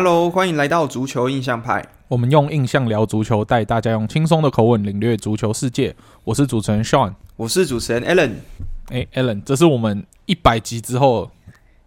Hello，欢迎来到足球印象派。我们用印象聊足球，带大家用轻松的口吻领略足球世界。我是主持人 Sean，我是主持人 Alan。哎，Alan，这是我们一百集之后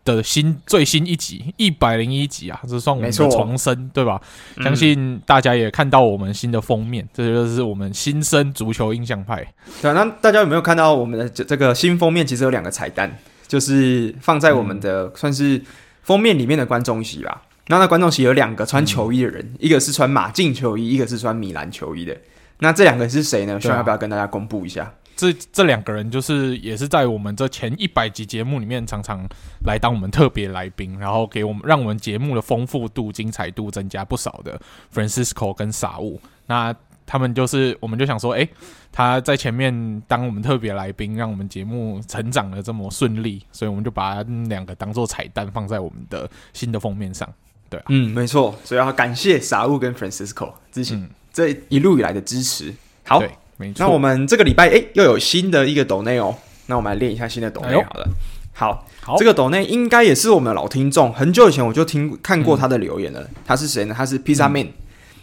的新最新一集，一百零一集啊，这算我们的重生，对吧？嗯、相信大家也看到我们新的封面，这就是我们新生足球印象派。对，那大家有没有看到我们的这这个新封面？其实有两个彩蛋，就是放在我们的、嗯、算是封面里面的观众席吧。那那观众席有两个穿球衣的人，嗯、一个是穿马竞球衣，一个是穿米兰球衣的。那这两个是谁呢？需要不要跟大家公布一下？这这两个人就是也是在我们这前一百集节目里面常常来当我们特别来宾，然后给我们让我们节目的丰富度、精彩度增加不少的 Francisco 跟傻物。那他们就是，我们就想说，诶，他在前面当我们特别来宾，让我们节目成长的这么顺利，所以我们就把两个当做彩蛋放在我们的新的封面上。对、啊，嗯，没错，所以要感谢傻物跟 Francisco 之前这一路以来的支持。好。对那我们这个礼拜哎，又有新的一个抖内哦。那我们来练一下新的抖内好了。好，好，这个抖内应该也是我们的老听众，很久以前我就听看过他的留言了。嗯、他是谁呢？他是披萨妹。嗯、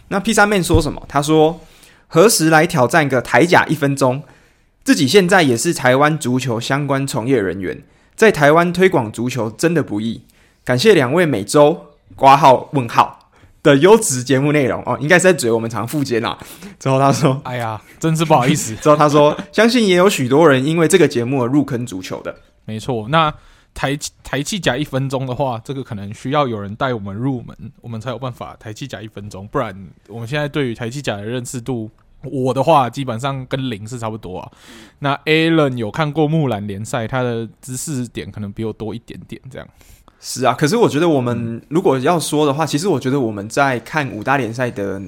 那披萨妹说什么？他说：“何时来挑战个台甲一分钟？自己现在也是台湾足球相关从业人员，在台湾推广足球真的不易。感谢两位每周挂号问号。”的优质节目内容哦，应该是在嘴我们常富坚啊。之后他说：“哎呀，真是不好意思。”之后他说：“相信也有许多人因为这个节目而入坑足球的。”没错，那台台气甲一分钟的话，这个可能需要有人带我们入门，我们才有办法台气甲一分钟。不然，我们现在对于台气甲的认识度，我的话基本上跟零是差不多啊。那 Alan 有看过木兰联赛，他的知识点可能比我多一点点，这样。是啊，可是我觉得我们如果要说的话，其实我觉得我们在看五大联赛的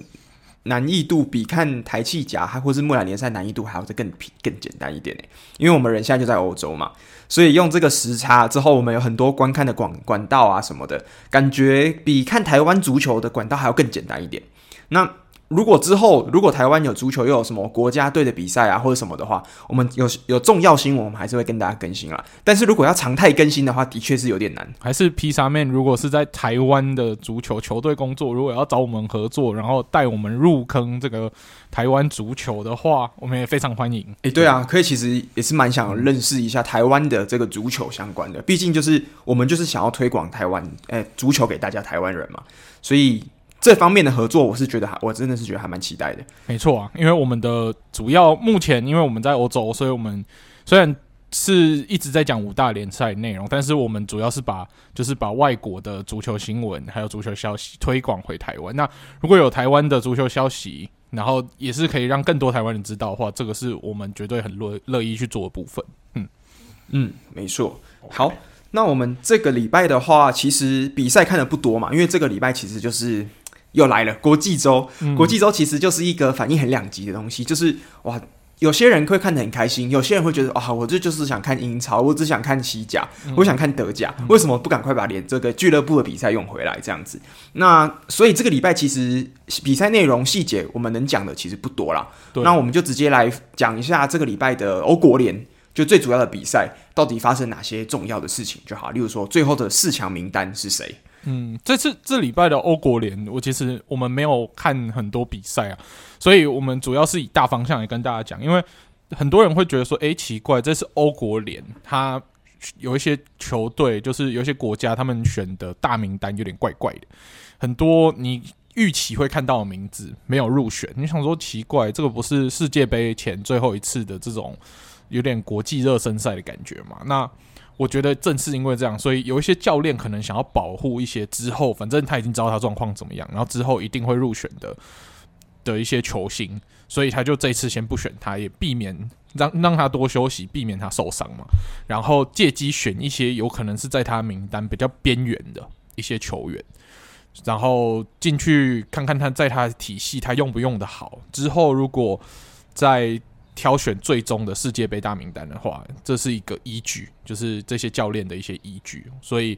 难易度比看台气甲还或是木兰联赛难易度还要再更更简单一点呢。因为我们人现在就在欧洲嘛，所以用这个时差之后，我们有很多观看的广管道啊什么的，感觉比看台湾足球的管道还要更简单一点。那如果之后，如果台湾有足球又有什么国家队的比赛啊，或者什么的话，我们有有重要新闻，我们还是会跟大家更新啦。但是如果要常态更新的话，的确是有点难。还是披萨面，如果是在台湾的足球球队工作，如果要找我们合作，然后带我们入坑这个台湾足球的话，我们也非常欢迎。诶，对啊，可以，其实也是蛮想认识一下台湾的这个足球相关的，毕竟就是我们就是想要推广台湾诶足球给大家台湾人嘛，所以。这方面的合作，我是觉得还，我真的是觉得还蛮期待的。没错啊，因为我们的主要目前，因为我们在欧洲，所以我们虽然是一直在讲五大联赛内容，但是我们主要是把就是把外国的足球新闻还有足球消息推广回台湾。那如果有台湾的足球消息，然后也是可以让更多台湾人知道的话，这个是我们绝对很乐乐意去做的部分。嗯嗯，没错。好，那我们这个礼拜的话，其实比赛看的不多嘛，因为这个礼拜其实就是。又来了国际周，嗯、国际周其实就是一个反应很两极的东西，就是哇，有些人会看得很开心，有些人会觉得啊，我这就是想看英超，我只想看西甲，嗯、我想看德甲，为什么不赶快把连这个俱乐部的比赛用回来这样子？那所以这个礼拜其实比赛内容细节我们能讲的其实不多啦，那我们就直接来讲一下这个礼拜的欧国联，就最主要的比赛到底发生哪些重要的事情就好，例如说最后的四强名单是谁？嗯，这次这礼拜的欧国联，我其实我们没有看很多比赛啊，所以我们主要是以大方向来跟大家讲。因为很多人会觉得说，诶，奇怪，这是欧国联，他有一些球队，就是有一些国家，他们选的大名单有点怪怪的，很多你预期会看到的名字没有入选。你想说奇怪，这个不是世界杯前最后一次的这种有点国际热身赛的感觉嘛？那我觉得正是因为这样，所以有一些教练可能想要保护一些之后，反正他已经知道他状况怎么样，然后之后一定会入选的的一些球星，所以他就这次先不选他，也避免让让他多休息，避免他受伤嘛。然后借机选一些有可能是在他名单比较边缘的一些球员，然后进去看看他在他体系他用不用得好。之后如果在挑选最终的世界杯大名单的话，这是一个依据，就是这些教练的一些依据。所以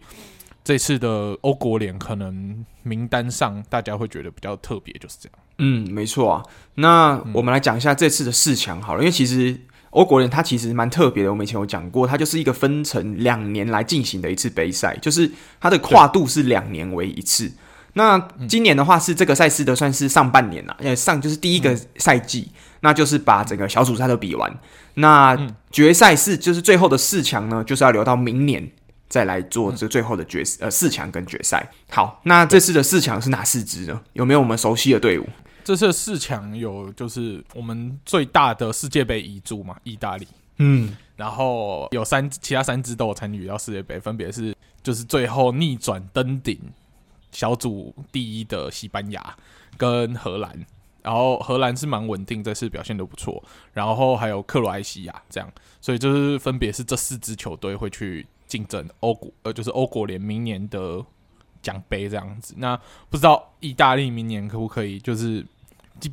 这次的欧国联可能名单上大家会觉得比较特别，就是这样。嗯，没错啊。那我们来讲一下这次的四强好了，因为其实欧国联它其实蛮特别的。我们以前有讲过，它就是一个分成两年来进行的一次杯赛，就是它的跨度是两年为一次。那今年的话是这个赛事的算是上半年了，因为上就是第一个赛季，嗯、那就是把整个小组赛都比完。那决赛是就是最后的四强呢，就是要留到明年再来做这最后的决呃四强跟决赛。好，那这次的四强是哪四支呢？有没有我们熟悉的队伍？这次的四强有就是我们最大的世界杯遗珠嘛，意大利。嗯，然后有三其他三支都有参与到世界杯，分别是就是最后逆转登顶。小组第一的西班牙跟荷兰，然后荷兰是蛮稳定，这次表现都不错。然后还有克罗埃西亚这样，所以就是分别是这四支球队会去竞争欧国，呃，就是欧国联明年的奖杯这样子。那不知道意大利明年可不可以就是？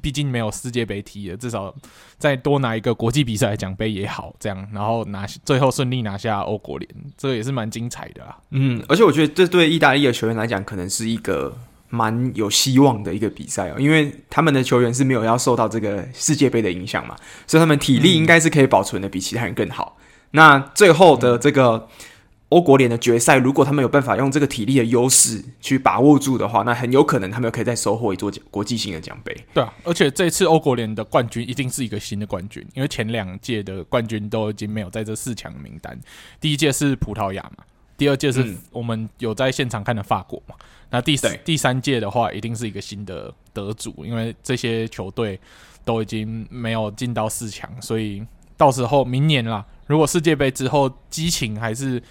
毕竟没有世界杯踢了，至少再多拿一个国际比赛奖杯也好，这样，然后拿最后顺利拿下欧国联，这个也是蛮精彩的啦。嗯，而且我觉得这对意大利的球员来讲，可能是一个蛮有希望的一个比赛哦，因为他们的球员是没有要受到这个世界杯的影响嘛，所以他们体力应该是可以保存的比其他人更好。那最后的这个。欧国联的决赛，如果他们有办法用这个体力的优势去把握住的话，那很有可能他们可以再收获一座国际性的奖杯。对啊，而且这次欧国联的冠军一定是一个新的冠军，因为前两届的冠军都已经没有在这四强名单。第一届是葡萄牙嘛，第二届是我们有在现场看的法国嘛，嗯、那第三第三届的话，一定是一个新的得主，因为这些球队都已经没有进到四强，所以到时候明年啦，如果世界杯之后激情还是。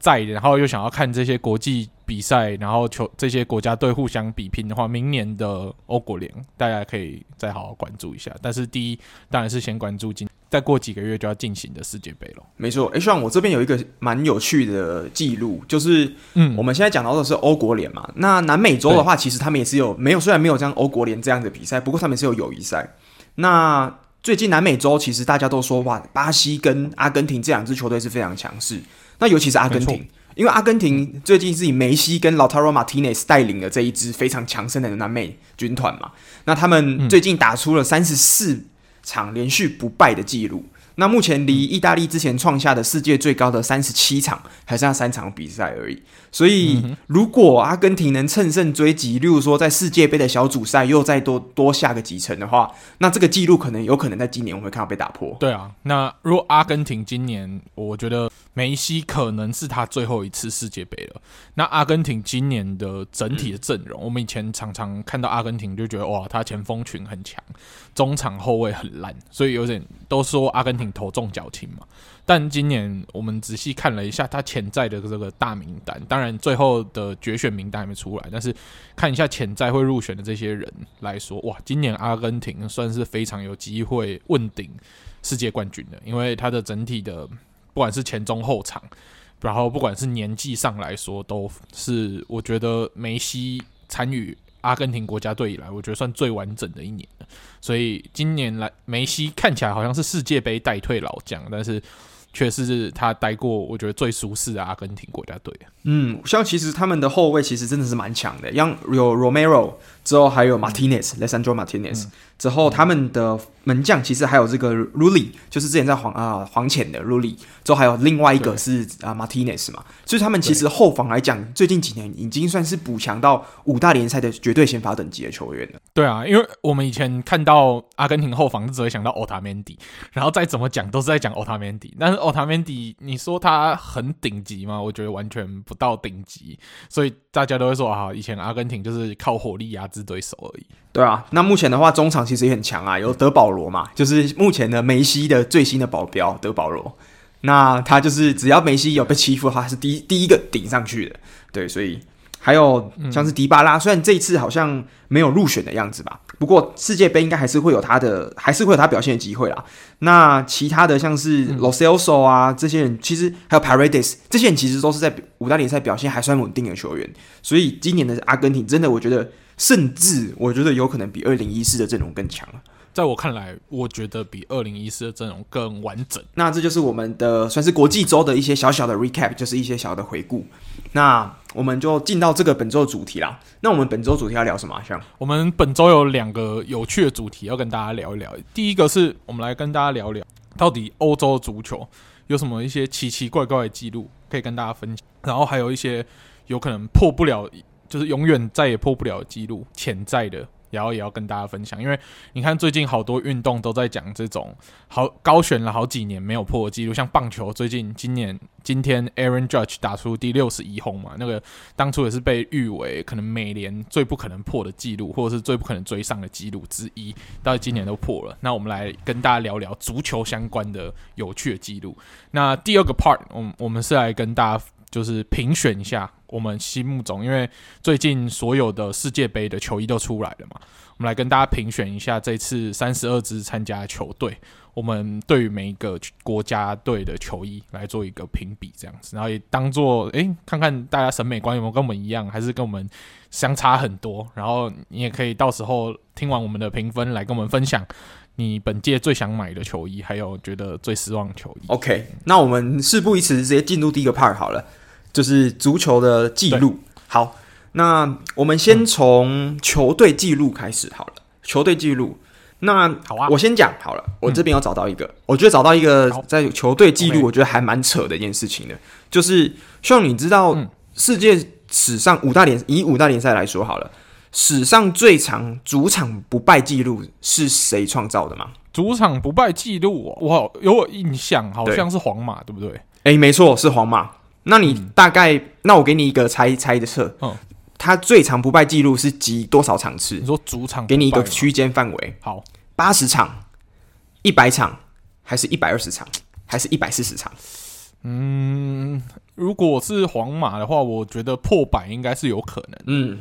在，然后又想要看这些国际比赛，然后球这些国家队互相比拼的话，明年的欧国联大家可以再好好关注一下。但是第一当然是先关注今再过几个月就要进行的世界杯了。没错，哎，像我这边有一个蛮有趣的记录，就是嗯，我们现在讲到的是欧国联嘛，那南美洲的话，其实他们也是有没有虽然没有像欧国联这样的比赛，不过他们是有友谊赛。那最近南美洲其实大家都说哇，巴西跟阿根廷这两支球队是非常强势。那尤其是阿根廷，因为阿根廷最近是以梅西跟 Lautaro Martinez 带领的这一支非常强盛的南美军团嘛。那他们最近打出了三十四场连续不败的记录。那目前离意大利之前创下的世界最高的三十七场，还剩下三场比赛而已。所以，如果阿根廷能乘胜追击，例如说在世界杯的小组赛又再多多下个几层的话，那这个记录可能有可能在今年我们会看到被打破。对啊，那如果阿根廷今年，我觉得梅西可能是他最后一次世界杯了。那阿根廷今年的整体的阵容，嗯、我们以前常常看到阿根廷就觉得哇，他前锋群很强，中场后卫很烂，所以有点都说阿根廷。头重脚轻嘛，但今年我们仔细看了一下他潜在的这个大名单，当然最后的决选名单还没出来，但是看一下潜在会入选的这些人来说，哇，今年阿根廷算是非常有机会问鼎世界冠军的，因为他的整体的不管是前中后场，然后不管是年纪上来说，都是我觉得梅西参与。阿根廷国家队以来，我觉得算最完整的一年。所以今年来，梅西看起来好像是世界杯代退老将，但是却是他待过我觉得最舒适的阿根廷国家队。嗯，像其实他们的后卫其实真的是蛮强的，像有 Romero 之后还有 Martinez，Lesandro Martinez。之后，他们的门将其实还有这个 Rulli，就是之前在黄啊、呃、黄潜的 Rulli。之后还有另外一个是啊 Martinez 嘛，所以他们其实后防来讲，最近几年已经算是补强到五大联赛的绝对先发等级的球员了。对啊，因为我们以前看到阿根廷后防只会想到 Otamendi，然后再怎么讲都是在讲 Otamendi，但是 Otamendi 你说他很顶级吗？我觉得完全不到顶级，所以大家都会说啊，以前阿根廷就是靠火力压制对手而已。对啊，那目前的话，中场其实也很强啊，有德保罗嘛，就是目前的梅西的最新的保镖德保罗。那他就是只要梅西有被欺负的话，他是第一第一个顶上去的。对，所以还有像是迪巴拉，虽然这一次好像没有入选的样子吧，不过世界杯应该还是会有他的，还是会有他表现的机会啦。那其他的像是 Lo Celso 啊这些人，其实还有 Paredes 这些人，其实都是在五大联赛表现还算稳定的球员。所以今年的阿根廷真的，我觉得。甚至我觉得有可能比二零一四的阵容更强。在我看来，我觉得比二零一四的阵容更完整。那这就是我们的算是国际周的一些小小的 recap，就是一些小的回顾。那我们就进到这个本周的主题啦。那我们本周主题要聊什么啊？像我们本周有两个有趣的主题要跟大家聊一聊。第一个是我们来跟大家聊聊，到底欧洲足球有什么一些奇奇怪怪的记录可以跟大家分享，然后还有一些有可能破不了。就是永远再也破不了的记录，潜在的。然后也要跟大家分享，因为你看最近好多运动都在讲这种好高悬了好几年没有破的记录，像棒球最近今年今天 Aaron Judge 打出第六十一轰嘛，那个当初也是被誉为可能美联最不可能破的记录，或者是最不可能追上的记录之一，到今年都破了。那我们来跟大家聊聊足球相关的有趣的记录。那第二个 part，我我们是来跟大家。就是评选一下我们心目中，因为最近所有的世界杯的球衣都出来了嘛，我们来跟大家评选一下这次三十二支参加球队，我们对于每一个国家队的球衣来做一个评比，这样子，然后也当做诶，看看大家审美观有没有跟我们一样，还是跟我们相差很多。然后你也可以到时候听完我们的评分，来跟我们分享你本届最想买的球衣，还有觉得最失望的球衣。OK，那我们事不宜迟，直接进入第一个 part 好了。就是足球的记录。好，那我们先从球队记录开始好了。嗯、球队记录，那好啊，我先讲好了。我这边有找到一个，嗯、我觉得找到一个在球队记录，我觉得还蛮扯的一件事情的，嗯、就是希望你知道世界史上五大联以五大联赛来说好了，史上最长主场不败记录是谁创造的吗？主场不败记录，我有我印象，好像是皇马，对，对不对？哎、欸，没错，是皇马。那你大概，嗯、那我给你一个猜猜的测，嗯，他最长不败记录是集多少场次？你说主场，给你一个区间范围，好，八十场、一百场，还是一百二十场，还是一百四十场？嗯，如果是皇马的话，我觉得破百应该是有可能。嗯，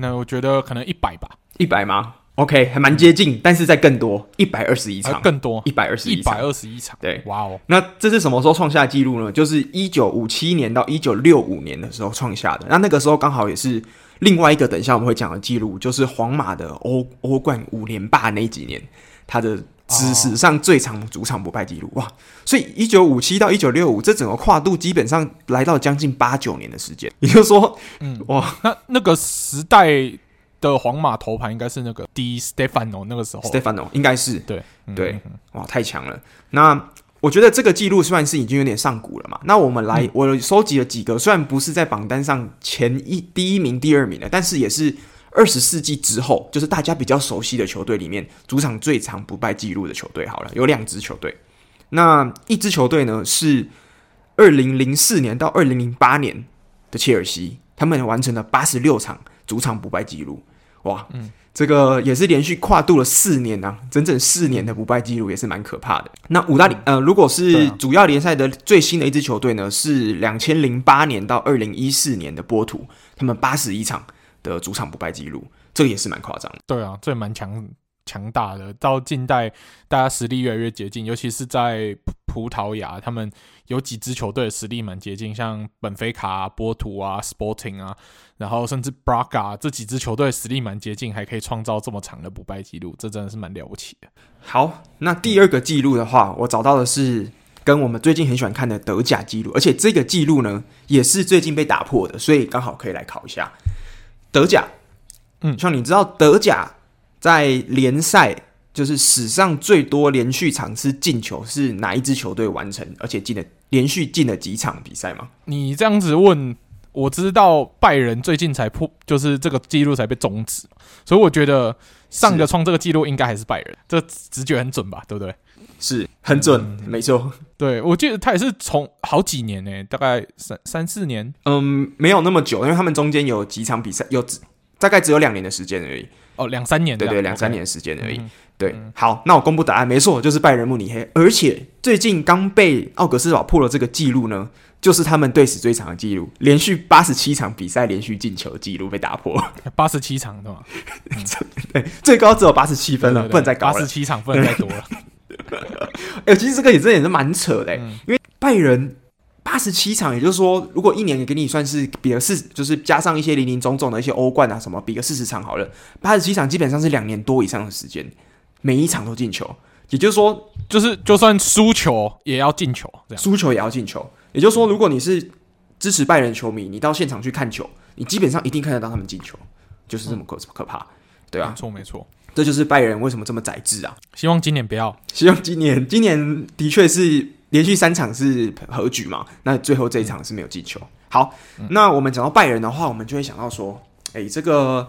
那我觉得可能一百吧，一百吗？OK，还蛮接近，嗯、但是在更多一百二十一场，更多一百二十一百二十一场，对，哇哦！那这是什么时候创下记录呢？就是一九五七年到一九六五年的时候创下的。那那个时候刚好也是另外一个，等一下我们会讲的记录，就是皇马的欧欧冠五连霸那几年，他的史史上最长主场不败纪录哇！所以一九五七到一九六五这整个跨度基本上来到将近八九年的时间，也就是说，嗯，哇，那那个时代。的皇马头牌应该是那个 Di Stefano 那个时候，Stefano 应该是对对，哇，太强了。那我觉得这个记录算是已经有点上古了嘛。那我们来，嗯、我收集了几个，虽然不是在榜单上前一第一名、第二名的，但是也是二十世纪之后，就是大家比较熟悉的球队里面，主场最长不败记录的球队。好了，有两支球队，那一支球队呢是二零零四年到二零零八年的切尔西，他们完成了八十六场主场不败记录。哇，嗯，这个也是连续跨度了四年啊，整整四年的不败记录也是蛮可怕的。那五大联，呃，如果是主要联赛的最新的一支球队呢，是两千零八年到二零一四年的波图，他们八十一场的主场不败记录，这个也是蛮夸张的。对啊，这蛮强强大的。到近代，大家实力越来越接近，尤其是在葡萄牙，他们有几支球队的实力蛮接近，像本菲卡啊、波图啊、Sporting 啊。然后甚至 Braga 这几支球队实力蛮接近，还可以创造这么长的不败记录，这真的是蛮了不起的。好，那第二个记录的话，我找到的是跟我们最近很喜欢看的德甲记录，而且这个记录呢也是最近被打破的，所以刚好可以来考一下德甲。嗯，像你知道德甲在联赛就是史上最多连续场次进球是哪一支球队完成，而且进了连续进了几场比赛吗？你这样子问。我知道拜仁最近才破，就是这个记录才被终止，所以我觉得上个创这个记录应该还是拜仁，这直觉很准吧，对不对？是很准，嗯、没错。对，我记得他也是从好几年呢，大概三三四年，嗯，没有那么久，因为他们中间有几场比赛，有大概只有两年的时间而已。哦，两三年，对对，两三年的时间而已。嗯对，好，那我公布答案，没错，就是拜仁慕尼黑，而且最近刚被奥格斯堡破了这个记录呢，就是他们队史最长的记录，连续八十七场比赛连续进球的记录被打破，八十七场对吗？对，最高只有八十七分了，不能再高了，八十七场不能再多了。哎、欸，其实这个也真的也是蛮扯的、欸，嗯、因为拜仁八十七场，也就是说，如果一年也给你算是比个四，就是加上一些零零总总的一些欧冠啊什么，比个四十场好了，八十七场基本上是两年多以上的时间。每一场都进球，也就是说，就是就算输球也要进球，这样。输球也要进球。也就是说，如果你是支持拜仁球迷，你到现场去看球，你基本上一定看得到他们进球，就是这么可可怕，对啊，没错没错，这就是拜仁为什么这么宰制啊！希望今年不要，希望今年今年的确是连续三场是和局嘛，那最后这一场是没有进球。好，那我们讲到拜仁的话，我们就会想到说，哎，这个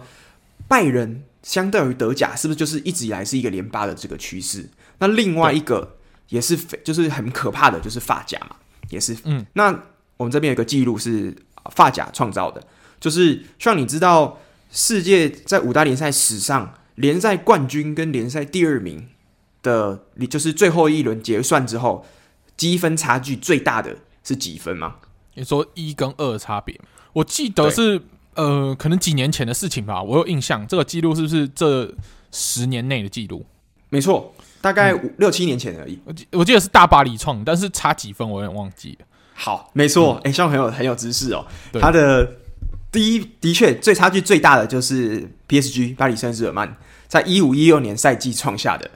拜仁相对于德甲，是不是就是一直以来是一个连霸的这个趋势？那另外一个也是非就是很可怕的，就是发甲嘛，也是。嗯，那我们这边有个记录是发甲创造的，就是像你知道，世界在五大联赛史上，联赛冠军跟联赛第二名的，你就是最后一轮结算之后，积分差距最大的是几分吗？你说一跟二的差别？我记得是呃，可能几年前的事情吧，我有印象，这个记录是不是这十年内的记录？没错。大概五六七年前而已，我记我记得是大巴黎创，但是差几分我有点忘记了。好，没错，哎、嗯，像、欸、很有很有知识哦。他的第一的确最差距最大的就是 PSG 巴黎圣日耳曼，在一五一六年赛季创下的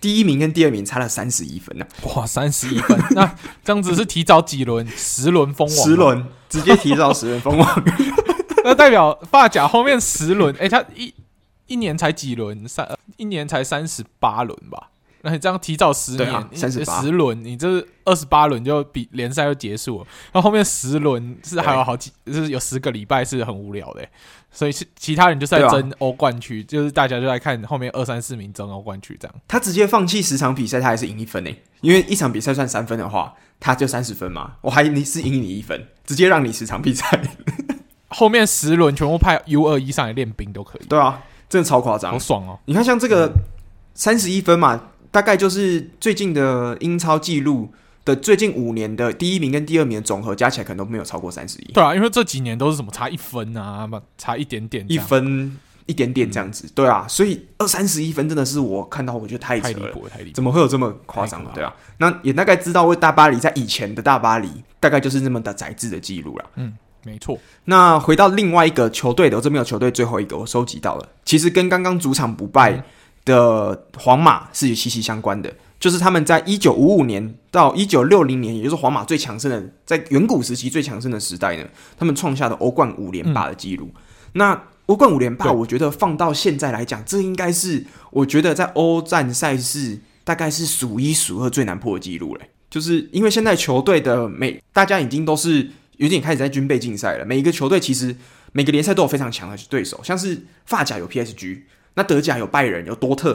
第一名跟第二名差了三十一分呢、啊。哇，三十一分，那这样子是提早几轮？十轮封王？十轮直接提早十轮封王，那代表发甲后面十轮，哎、欸，他一一年才几轮？三一年才三十八轮吧？那你这样提早十年，三十八十轮，你这二十八轮就比联赛就结束了。那后，后面十轮是还有好几，就是有十个礼拜是很无聊的，所以是其他人就是在争欧冠区，就是大家就在看后面二三四名争欧冠区这样。他直接放弃十场比赛，他还是赢一分呢？因为一场比赛算三分的话，他就三十分嘛。我还你是赢你一分，直接让你十场比赛，后面十轮全部派 U 二一上来练兵都可以。对啊，真的超夸张，好爽哦！你看像这个三十一分嘛。大概就是最近的英超记录的最近五年的第一名跟第二名的总和加起来可能都没有超过三十一。对啊，因为这几年都是什么差一分啊，差一点点，一分一点点这样子。嗯、对啊，所以二三十一分真的是我看到我觉得太扯了，太离谱了，太离谱，怎么会有这么夸张？对啊，那也大概知道，为大巴黎在以前的大巴黎大概就是那么的宰制的记录了。嗯，没错。那回到另外一个球队的，我这边有球队最后一个我收集到了，其实跟刚刚主场不败。嗯的皇马是有息息相关的，就是他们在一九五五年到一九六零年，也就是皇马最强盛的，在远古时期最强盛的时代呢，他们创下的欧冠五连霸的记录。嗯、那欧冠五连霸，我觉得放到现在来讲，这应该是我觉得在欧战赛事大概是数一数二最难破的记录嘞。就是因为现在球队的每大家已经都是有点开始在军备竞赛了，每一个球队其实每个联赛都有非常强的对手，像是发甲有 PSG。那德甲有拜仁，有多特；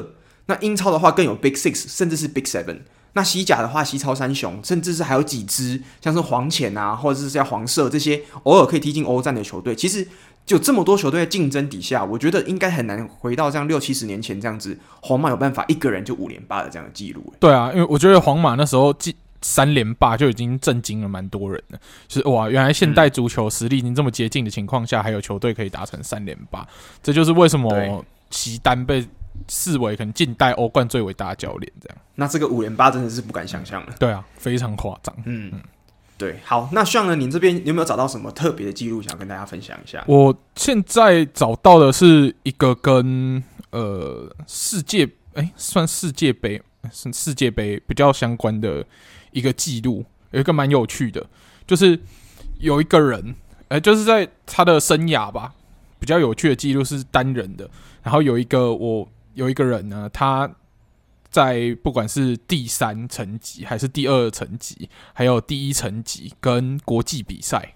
那英超的话更有 Big Six，甚至是 Big Seven。那西甲的话，西超三雄，甚至是还有几支像是黄潜啊，或者是像黄色这些偶尔可以踢进欧战的球队。其实就这么多球队的竞争底下，我觉得应该很难回到这样六七十年前这样子，皇马有办法一个人就五连霸的这样的记录。对啊，因为我觉得皇马那时候进三连霸就已经震惊了蛮多人了。就是哇，原来现代足球实力已经这么接近的情况下，还有球队可以达成三连霸，这就是为什么。齐丹被视为可能近代欧冠最伟大的教练，这样，那这个五连霸真的是不敢想象了。对啊，非常夸张。嗯，嗯对。好，那像呢，您这边有没有找到什么特别的记录，想跟大家分享一下？我现在找到的是一个跟呃世界哎、欸，算世界杯是世界杯比较相关的一个记录，有一个蛮有趣的，就是有一个人哎、欸，就是在他的生涯吧。比较有趣的记录是单人的，然后有一个我有一个人呢，他在不管是第三层级还是第二层级，还有第一层级跟国际比赛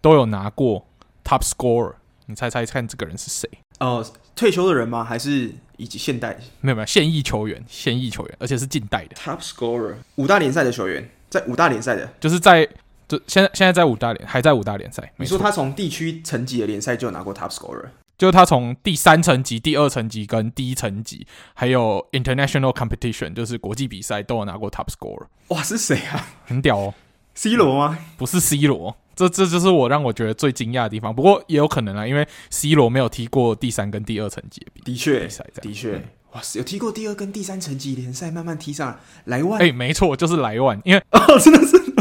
都有拿过 top scorer。你猜猜看，这个人是谁？呃，退休的人吗？还是以及现代？没有没有，现役球员，现役球员，而且是近代的 top scorer，五大联赛的球员，在五大联赛的，就是在。就现在，现在在五大联还在五大联赛。你说他从地区层级的联赛就拿过 top scorer，就是他从第三层级、第二层级跟第一层级，还有 international competition，就是国际比赛都有拿过 top scorer。哇，是谁啊？很屌哦！C 罗吗？不是 C 罗，这这就是我让我觉得最惊讶的地方。不过也有可能啊，因为 C 罗没有踢过第三跟第二层级的比赛。的确，的确，哇，有踢过第二跟第三层级联赛，慢慢踢上来。莱万，哎，没错，就是莱万，因为哦，真的是。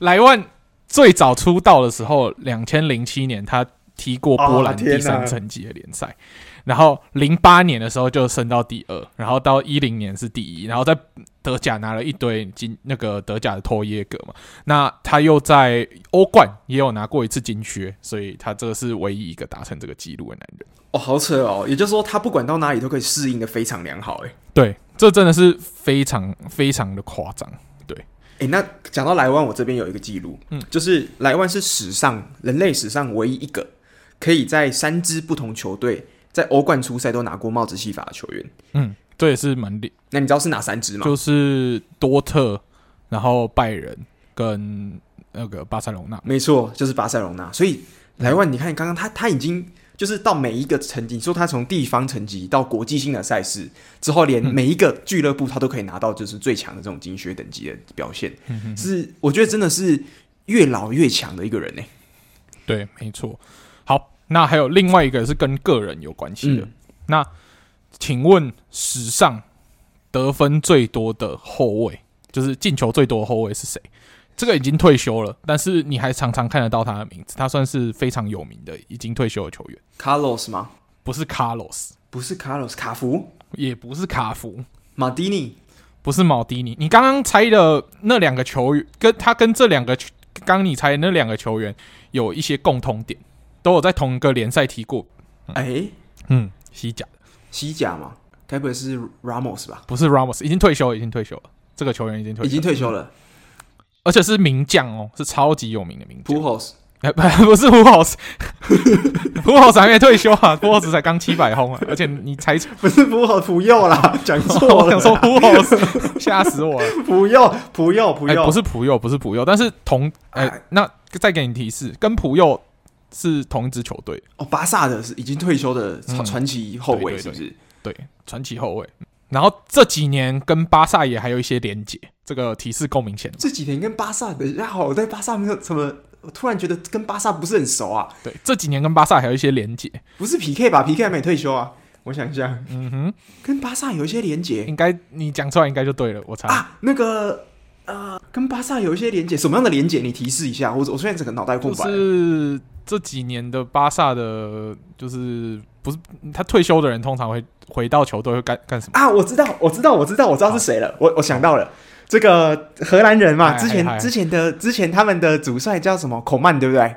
莱万最早出道的时候，两千零七年他踢过波兰第三层级的联赛，然后零八年的时候就升到第二，然后到一零年是第一，然后在德甲拿了一堆金，那个德甲的托耶格嘛，那他又在欧冠也有拿过一次金靴，所以他这个是唯一一个达成这个纪录的男人。哦，好扯哦，也就是说他不管到哪里都可以适应的非常良好，诶，对，这真的是非常非常的夸张。诶，那讲到莱万，我这边有一个记录，嗯，就是莱万是史上人类史上唯一一个可以在三支不同球队在欧冠初赛都拿过帽子戏法的球员。嗯，这也是蛮厉。那你知道是哪三支吗？就是多特，然后拜仁跟那个巴塞隆纳。没错，就是巴塞隆纳。所以莱万，你看刚刚他他已经。就是到每一个层级，说他从地方层级到国际性的赛事之后，连每一个俱乐部他都可以拿到就是最强的这种金靴等级的表现，嗯、是我觉得真的是越老越强的一个人呢。对，没错。好，那还有另外一个是跟个人有关系的。嗯、那请问史上得分最多的后卫，就是进球最多的后卫是谁？这个已经退休了，但是你还常常看得到他的名字。他算是非常有名的已经退休的球员。Carlos 吗？不是 Carlos，不是 Carlos，卡福也不是卡福。马蒂尼不是马蒂尼。你刚刚猜的那两个球员，跟他跟这两个刚刚你猜的那两个球员有一些共通点，都有在同一个联赛踢过。哎、欸，嗯，西甲的西甲吗？该不会是 Ramos 吧？不是 Ramos，已经退休了，已经退休了。这个球员已经退休了，已经退休了。而且是名将哦，是超级有名的名将。Pujols，哎，不，不是 Pujols，Pujols 还没退休啊，Pujols 才刚七百轰啊。而且你才 不是 Pujols，普佑啦，讲错了，我想说 Pujols，吓死我了。普佑，普佑，普佑，不是普佑，不是普佑，但是同哎，那再给你提示，跟普佑是同一支球队哦。巴萨的是已经退休的传奇后卫，是不是？对，传奇后卫。然后这几年跟巴萨也还有一些连结。这个提示够明显。这几年跟巴萨的，然后我在巴萨没有什么，我突然觉得跟巴萨不是很熟啊。对，这几年跟巴萨还有一些连结，不是 PK 吧？PK 还没退休啊。我想一下，嗯哼，跟巴萨有一些连结，应该你讲出来应该就对了。我猜啊，那个呃，跟巴萨有一些连结，什么样的连结？你提示一下。我我现在整个脑袋空白。是这几年的巴萨的，就是不是他退休的人，通常会回到球队会干干什么啊？我知道，我知道，我知道，我知道是谁了。我我想到了。这个荷兰人嘛，之前之前的之前他们的主帅叫什么？孔曼对不对？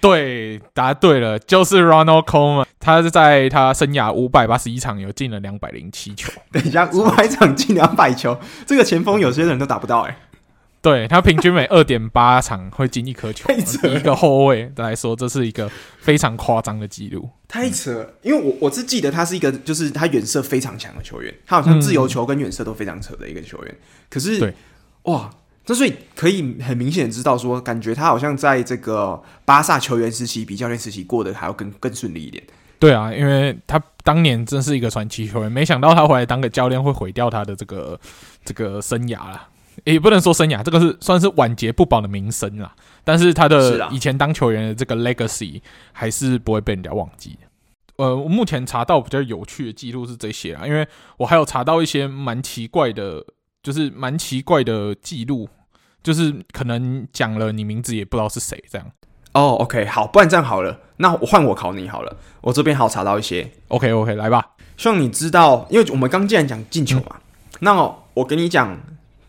对，答对了，就是 Ronald Koeman。他是在他生涯五百八十一场有进了两百零七球。等一下，五百场进两百球，这个前锋有些人都打不到哎、欸。对，他平均每 二点八场会进一颗球，以一个后卫来说，这是一个非常夸张的记录。太扯了，因为我我是记得他是一个，就是他远射非常强的球员，他好像自由球跟远射都非常扯的一个球员。可是，对，哇，那所以可以很明显知道说，感觉他好像在这个巴萨球员时期比教练时期过得还要更更顺利一点。对啊，因为他当年真是一个传奇球员，没想到他回来当个教练会毁掉他的这个这个生涯了。也不能说生涯，这个是算是晚节不保的名声啦。但是他的以前当球员的这个 legacy 还是不会被人家忘记。呃，我目前查到比较有趣的记录是这些啊，因为我还有查到一些蛮奇怪的，就是蛮奇怪的记录，就是可能讲了你名字也不知道是谁这样。哦，OK，好，不然这样好了，那我换我考你好了，我这边还有查到一些，OK OK，来吧。希望你知道，因为我们刚既然讲进球嘛，嗯、那我跟你讲。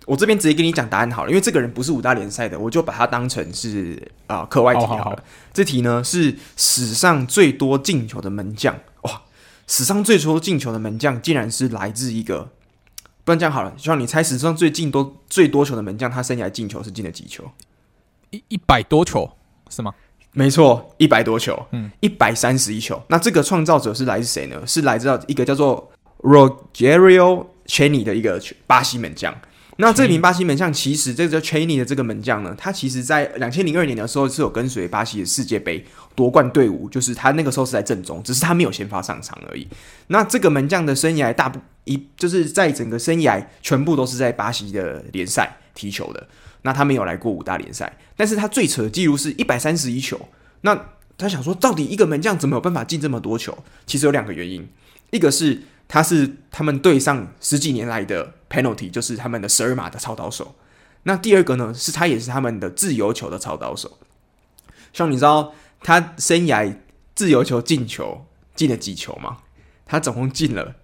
我这边直接跟你讲答案好了，因为这个人不是五大联赛的，我就把它当成是啊课外题好了。好好好，这题呢是史上最多进球的门将哇！史上最多进球的门将竟然是来自一个，不然这样好了，希望你猜史上最进多最多球的门将，他生涯进球是进了几球？一一百多球是吗？没错，一百多球，嗯，一百三十一球。那这个创造者是来自谁呢？是来自一个叫做 Rogerio Cheni 的一个巴西门将。那这名巴西门将，其实这个叫 Cheney 的这个门将呢，他其实在两千零二年的时候是有跟随巴西的世界杯夺冠队伍，就是他那个时候是在正中，只是他没有先发上场而已。那这个门将的生涯大部一就是在整个生涯全部都是在巴西的联赛踢球的。那他没有来过五大联赛，但是他最扯的记录是一百三十一球。那他想说，到底一个门将怎么有办法进这么多球？其实有两个原因，一个是。他是他们队上十几年来的 penalty，就是他们的十二码的操刀手。那第二个呢，是他也是他们的自由球的操刀手。像你知道他生涯自由球进球进了几球吗？他总共进了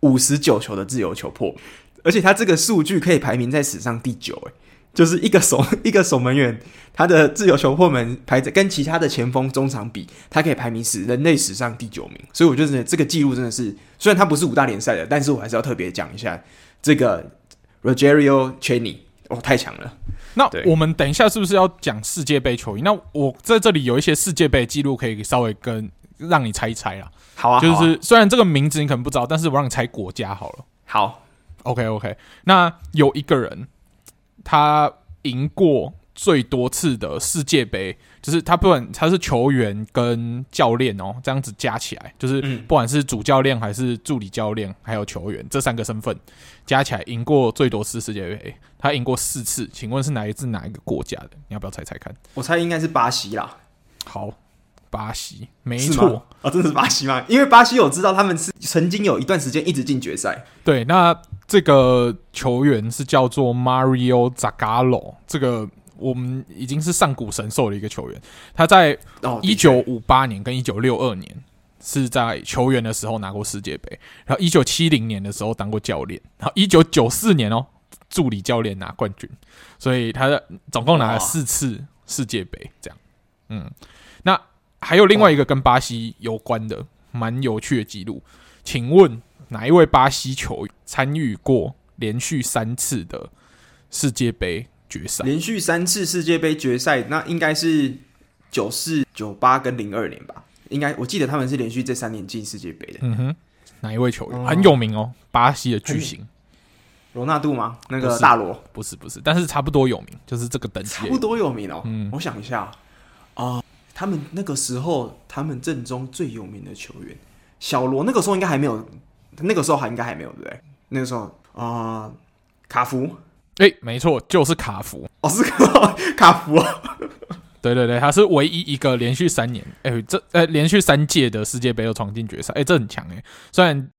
五十九球的自由球破，而且他这个数据可以排名在史上第九，诶。就是一个守 一个守门员，他的自由球破门排在跟其他的前锋中场比，他可以排名史人类史上第九名。所以我觉得这个记录真的是，虽然他不是五大联赛的，但是我还是要特别讲一下这个 Rogerio Cheni，哦，太强了。那我们等一下是不是要讲世界杯球衣？那我在这里有一些世界杯记录可以稍微跟让你猜一猜啦。好啊，就是虽然这个名字你可能不知道，但是我让你猜国家好了。好，OK OK。那有一个人，他赢过最多次的世界杯，就是他不管他是球员跟教练哦，这样子加起来，就是不管是主教练还是助理教练，还有球员这三个身份加起来赢过最多次世界杯，他赢过四次。请问是哪一支哪一个国家的？你要不要猜猜看？我猜应该是巴西啦。好。巴西没错啊、哦，真的是巴西吗？因为巴西我知道他们是曾经有一段时间一直进决赛。对，那这个球员是叫做 Mario Zagallo，这个我们已经是上古神兽的一个球员。他在一九五八年跟一九六二年是在球员的时候拿过世界杯，然后一九七零年的时候当过教练，然后一九九四年哦助理教练拿冠军，所以他总共拿了四次世界杯，这样，嗯，那。还有另外一个跟巴西有关的蛮有趣的记录，请问哪一位巴西球员参与过连续三次的世界杯决赛？连续三次世界杯决赛，那应该是九四、九八跟零二年吧？应该我记得他们是连续这三年进世界杯的。嗯哼，哪一位球员很有名哦？巴西的巨星罗纳度吗？那个大罗？不是，不是，但是差不多有名，就是这个等级。差不多有名哦。嗯，我想一下啊。他们那个时候，他们阵中最有名的球员小罗，那个时候应该还没有，那个时候还应该还没有，对不对？那个时候啊、呃，卡福，哎、欸，没错，就是卡福，哦，是卡 卡福，对对对，他是唯一一个连续三年，哎、欸，这呃连续三届的世界杯都闯进决赛，哎、欸，这很强哎，虽然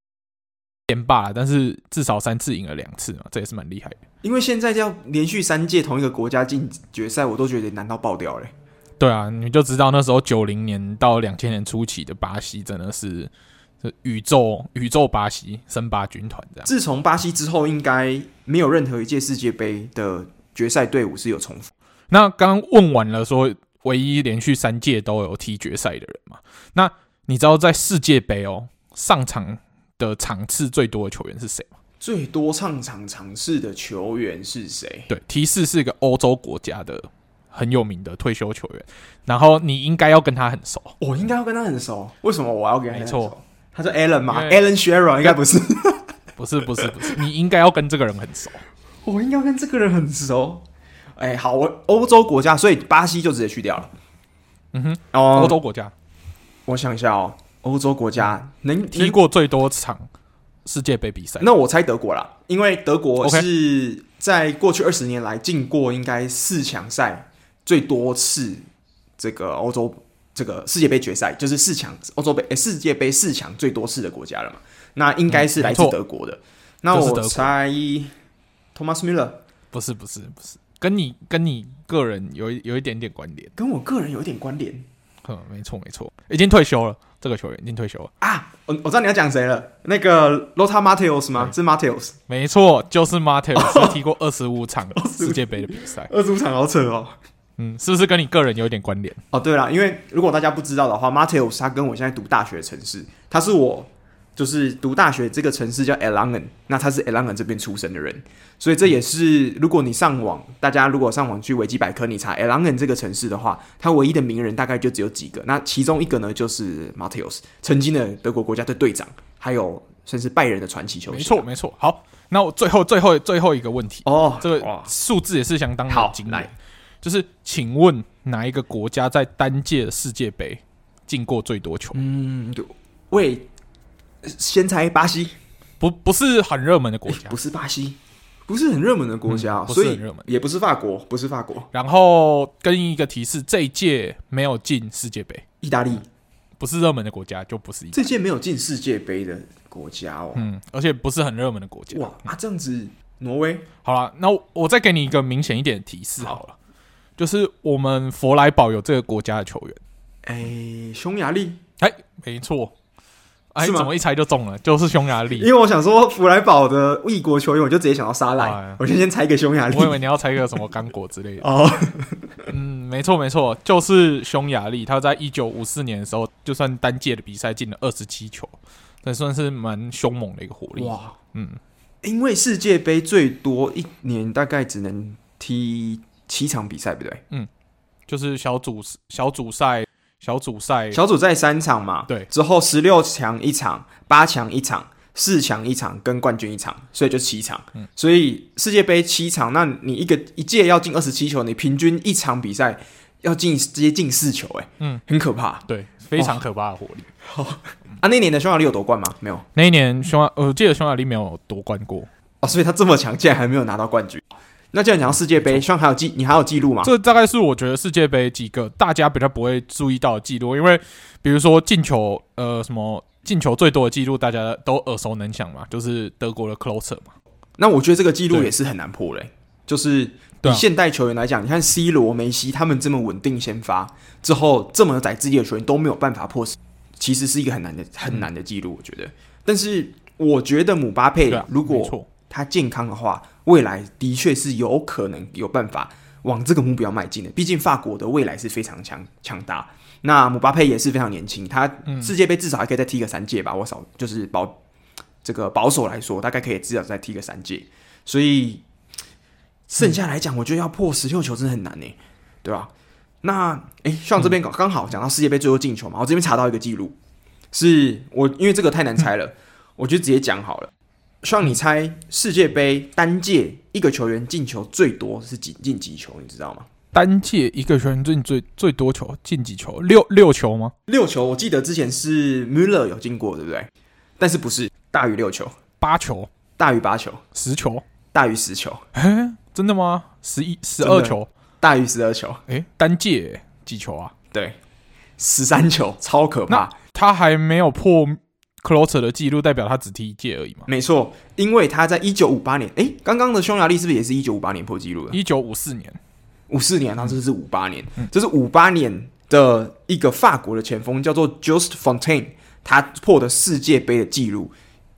连霸了，但是至少三次赢了两次嘛，这也是蛮厉害的。因为现在要连续三届同一个国家进决赛，我都觉得难到爆掉嘞。对啊，你就知道那时候九零年到两千年初期的巴西真的是宇宙宇宙巴西森巴军团这样。自从巴西之后，应该没有任何一届世界杯的决赛队伍是有重复。那刚刚问完了，说唯一连续三届都有踢决赛的人嘛？那你知道在世界杯哦上场的场次最多的球员是谁吗？最多上场场次的球员是谁？对，提示是一个欧洲国家的。很有名的退休球员，然后你应该要跟他很熟。我应该要跟他很熟，为什么我要跟他很熟？没错，他是 Alan 吗？Alan Shearer 应该不是，不是，不是，不是。你应该要跟这个人很熟。我应该要跟这个人很熟。哎，好，我欧洲国家，所以巴西就直接去掉了。嗯哼，哦欧洲国家，我想一下哦，欧洲国家能踢过最多场世界杯比赛，那我猜德国啦，因为德国是在过去二十年来进过应该四强赛。最多次这个欧洲这个世界杯决赛，就是四强欧洲杯诶，世界杯四强最多次的国家了嘛？那应该是来自德国的。嗯、那我猜 Thomas Müller，不是不是不是，跟你跟你个人有有一点点关联，跟我个人有一点关联。嗯，没错没错，已经退休了，这个球员已经退休了啊！我我知道你要讲谁了，那个 Lothar Matthäus 吗？是 Matthäus，没错，就是 Matthäus，、哦、踢过二十五场世界杯的比赛，二十五场好扯哦。嗯，是不是跟你个人有点关联？哦，对了，因为如果大家不知道的话，Matthäus 他跟我现在读大学的城市，他是我就是读大学这个城市叫 Erlangen，那他是 Erlangen 这边出生的人，所以这也是如果你上网，大家如果上网去维基百科，你查 Erlangen 这个城市的话，他唯一的名人大概就只有几个，那其中一个呢就是 Matthäus，曾经的德国国家队队长，还有甚至拜仁的传奇球星。没错，没错。好，那我最后最后最后一个问题哦，这个数字也是相当的惊人。来就是，请问哪一个国家在单届的世界杯进过最多球？嗯，喂，先猜巴西，不不是很热门的国家，欸，不是巴西，不是很热门的国家，嗯，不是很热门，也不是法国，不是法国。然后跟一个提示，这一届没有进世界杯，意大利不是热门的国家，就不是意大利。这届没有进世界杯的国家哦，嗯，而且不是很热门的国家。哇啊，这样子，挪威。好了，那我再给你一个明显一点的提示好了。就是我们佛莱堡有这个国家的球员，哎、欸，匈牙利，哎、欸，没错，哎，怎么一猜就中了？就是匈牙利。因为我想说弗莱堡的异国球员，我就直接想到沙赖，哎、我就先猜一个匈牙利。我以为你要猜一个什么刚果之类的。哦，嗯，没错没错，就是匈牙利。他在一九五四年的时候，就算单届的比赛进了二十七球，这算是蛮凶猛的一个火力。哇，嗯，因为世界杯最多一年大概只能踢七场比赛，不对？嗯，就是小组小组赛、小小组赛，小组赛三场嘛，对，之后十六强一场，八强一场，四强一场，跟冠军一场，所以就七场。嗯，所以世界杯七场，那你一个一届要进二十七球，你平均一场比赛要进接近四球，欸，哎，嗯，很可怕，对，非常可怕的火力。好，哦，啊，那年的匈牙利有夺冠吗？没有，那一年匈牙，我记得匈牙利没有夺冠过。哦，所以他这么强，竟然还没有拿到冠军。那既然讲到世界杯，希望还有记，你还有记录吗？这大概是我觉得世界杯几个大家比较不会注意到的记录，因为比如说进球，呃，什么进球最多的记录，大家都耳熟能详嘛，就是德国的 Closer 嘛。那我觉得这个记录也是很难破嘞，就是以现代球员来讲，你看 C 罗、梅西他们这么稳定先发之后，这么有宰制力的球员都没有办法破，其实是一个很难的、很难的记录，我觉得。但是我觉得姆巴佩如果他健康的话，未来的确是有可能有办法往这个目标迈进的。毕竟法国的未来是非常强强大，那姆巴佩也是非常年轻，他世界杯至少还可以再踢个三届吧。我少就是保这个保守来说，大概可以至少再踢个三届。所以剩下来讲，我觉得要破十六球真的很难呢，对吧？那诶，像这边刚刚好讲到世界杯最后进球嘛，我这边查到一个记录，是我因为这个太难猜了，嗯、我就直接讲好了。像你猜世界杯单届一个球员进球最多是几进几球？你知道吗？单届一个球员进最最多球进几球？六六球吗？六球，我记得之前是 Müller 有进过，对不对？但是不是大于六球？八球大于八球？十球大于十球？诶，真的吗？十一十二球大于十二球？诶，单届几球啊？对，十三球，超可怕。他还没有破。Klose 的记录代表他只踢一届而已嘛？没错，因为他在一九五八年，诶，刚刚的匈牙利是不是也是一九五八年破纪录的？一九五四年，五四年，然后这是五八年，嗯、这是五八年的一个法国的前锋叫做 Just Fontaine，他破的世界杯的记录，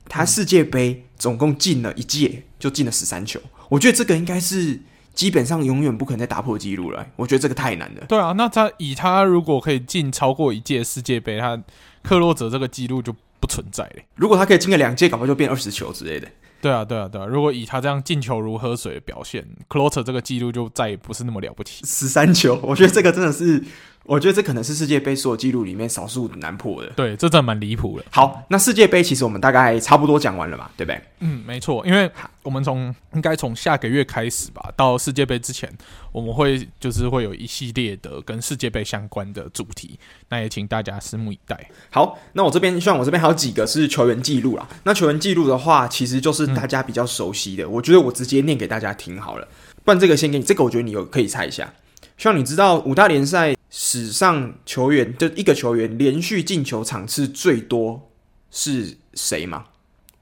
他世界杯总共进了一届就进了十三球，我觉得这个应该是基本上永远不可能再打破纪录了，我觉得这个太难了。对啊，那他以他如果可以进超过一届世界杯，他克洛泽这个记录就。不存在嘞。如果他可以进个两届，搞不好就变二十球之类的。对啊，对啊，对啊。如果以他这样进球如喝水的表现，closer 这个记录就再也不是那么了不起。十三球，我觉得这个真的是。我觉得这可能是世界杯所有记录里面少数难破的。对，这真的蛮离谱的。好，那世界杯其实我们大概差不多讲完了嘛，对不对？嗯，没错。因为我们从应该从下个月开始吧，到世界杯之前，我们会就是会有一系列的跟世界杯相关的主题，那也请大家拭目以待。好，那我这边希望我这边还有几个是球员记录啦。那球员记录的话，其实就是大家比较熟悉的，嗯、我觉得我直接念给大家听好了。不然这个先给你，这个我觉得你有可以猜一下。希望你知道五大联赛。史上球员就一个球员连续进球场次最多是谁吗？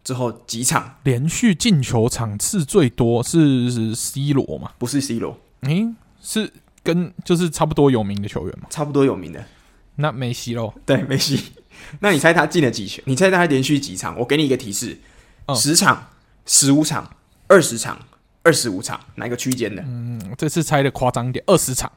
之后几场连续进球场次最多是是 C 罗吗？不是 C 罗，诶、欸，是跟就是差不多有名的球员吗？差不多有名的，那梅西喽？对，梅西。那你猜他进了几球？你猜他连续几场？我给你一个提示：嗯、十场、十五场、二十场、二十五场，哪一个区间的？嗯，这次猜的夸张点，二十场。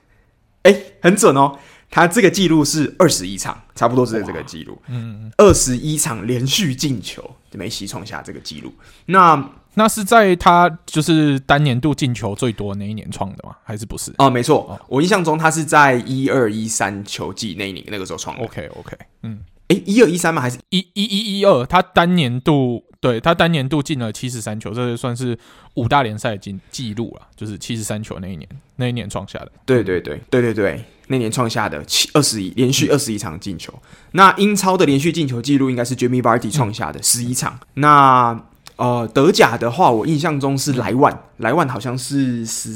哎、欸，很准哦！他这个记录是二十一场，差不多是这个记录。嗯，二十一场连续进球，梅西创下这个记录。那那是在他就是单年度进球最多那一年创的吗？还是不是？哦，没错，哦、我印象中他是在一二一三球季那一年那个时候创的。OK OK，嗯，哎、欸，一二一三吗？还是一一一一二？他单年度。对，他单年度进了七十三球，这算是五大联赛进记录了，就是七十三球那一年，那一年创下的。对对对对对对，那年创下的七二十一连续二十一场进球。嗯、那英超的连续进球记录应该是 Jamie Barty 创下的十一场。嗯、那呃德甲的话，我印象中是莱万，莱、嗯、万好像是十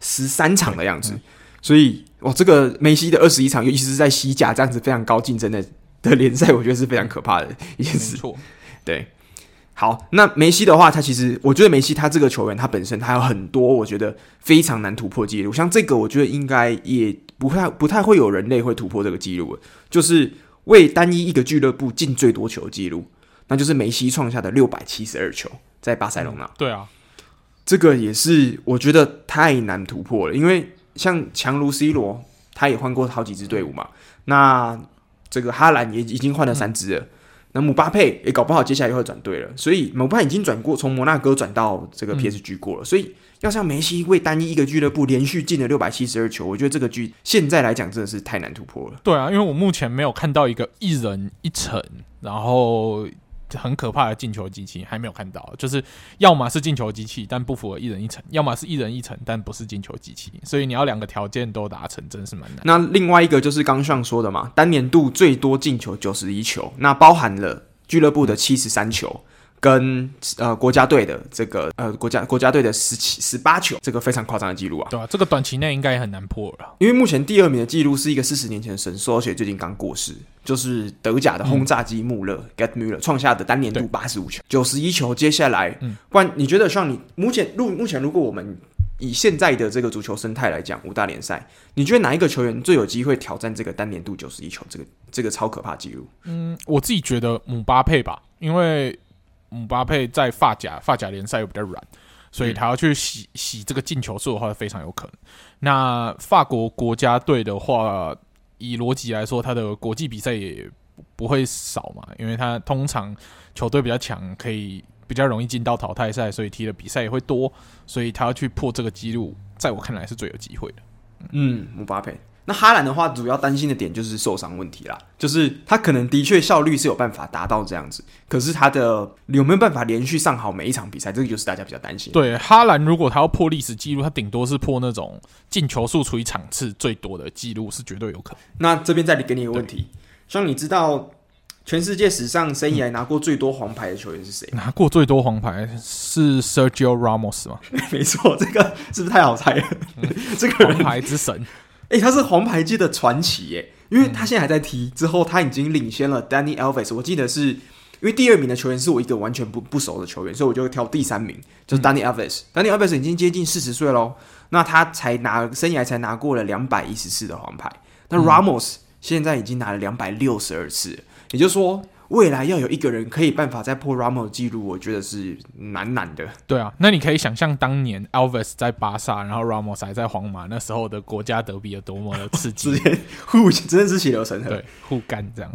十三场的样子。嗯、所以哇，这个梅西的二十一场，尤其是在西甲这样子非常高竞争的的联赛，我觉得是非常可怕的一件事。没错，对。好，那梅西的话，他其实我觉得梅西他这个球员，他本身他有很多我觉得非常难突破记录，像这个我觉得应该也不太不太会有人类会突破这个记录，就是为单一一个俱乐部进最多球记录，那就是梅西创下的六百七十二球，在巴塞罗那。对啊，这个也是我觉得太难突破了，因为像强如 C 罗，他也换过好几支队伍嘛，那这个哈兰也已经换了三支了。那姆巴佩也搞不好接下来又会转队了，所以姆巴佩已经转过从摩纳哥转到这个 PSG 过了，嗯、所以要像梅西为单一一个俱乐部连续进了六百七十二球，我觉得这个剧现在来讲真的是太难突破了。对啊，因为我目前没有看到一个一人一城，然后。很可怕的进球机器还没有看到，就是要么是进球机器，但不符合一人一层；要么是一人一层，但不是进球机器。所以你要两个条件都达成，真是蛮难。那另外一个就是刚上说的嘛，单年度最多进球九十一球，那包含了俱乐部的七十三球。跟呃国家队的这个呃国家国家队的十七十八球，这个非常夸张的记录啊！对啊，这个短期内应该也很难破了。因为目前第二名的记录是一个四十年前的神兽，而且最近刚过世，就是德甲的轰炸机穆勒 Gerd Müller 创下的单年度八十五球九十一球。接下来，嗯，不然你觉得像你目前如目前如果我们以现在的这个足球生态来讲，五大联赛，你觉得哪一个球员最有机会挑战这个单年度九十一球这个这个超可怕记录？嗯，我自己觉得姆巴佩吧，因为。姆巴佩在发甲发甲联赛又比较软，所以他要去洗洗这个进球数的话，非常有可能。那法国国家队的话，以逻辑来说，他的国际比赛也不会少嘛，因为他通常球队比较强，可以比较容易进到淘汰赛，所以踢的比赛也会多，所以他要去破这个纪录，在我看来是最有机会的。嗯，姆巴佩。那哈兰的话，主要担心的点就是受伤问题啦，就是他可能的确效率是有办法达到这样子，可是他的有没有办法连续上好每一场比赛，这个就是大家比较担心。对，哈兰如果他要破历史记录，他顶多是破那种进球数除以场次最多的记录，是绝对有可能。那这边再给你一个问题，像你知道全世界史上生涯拿过最多黄牌的球员是谁？拿过最多黄牌是 Sergio Ramos 吗？没错，这个是不是太好猜了？嗯、这个黄牌之神。诶，他是黄牌界的传奇耶，因为他现在还在踢，之后他已经领先了 Danny Alves。我记得是因为第二名的球员是我一个完全不不熟的球员，所以我就挑第三名，就是 Danny Alves、嗯。Danny Alves 已经接近四十岁喽，那他才拿生涯才拿过了两百一十次的黄牌，那 Ramos 现在已经拿了两百六十二次，也就是说。未来要有一个人可以办法再破 Ramos 记录，我觉得是蛮难的。对啊，那你可以想象当年 Alves 在巴萨，然后 Ramos 还在皇马，那时候的国家德比有多么的刺激，直接互真的是血流成河，对，互干这样。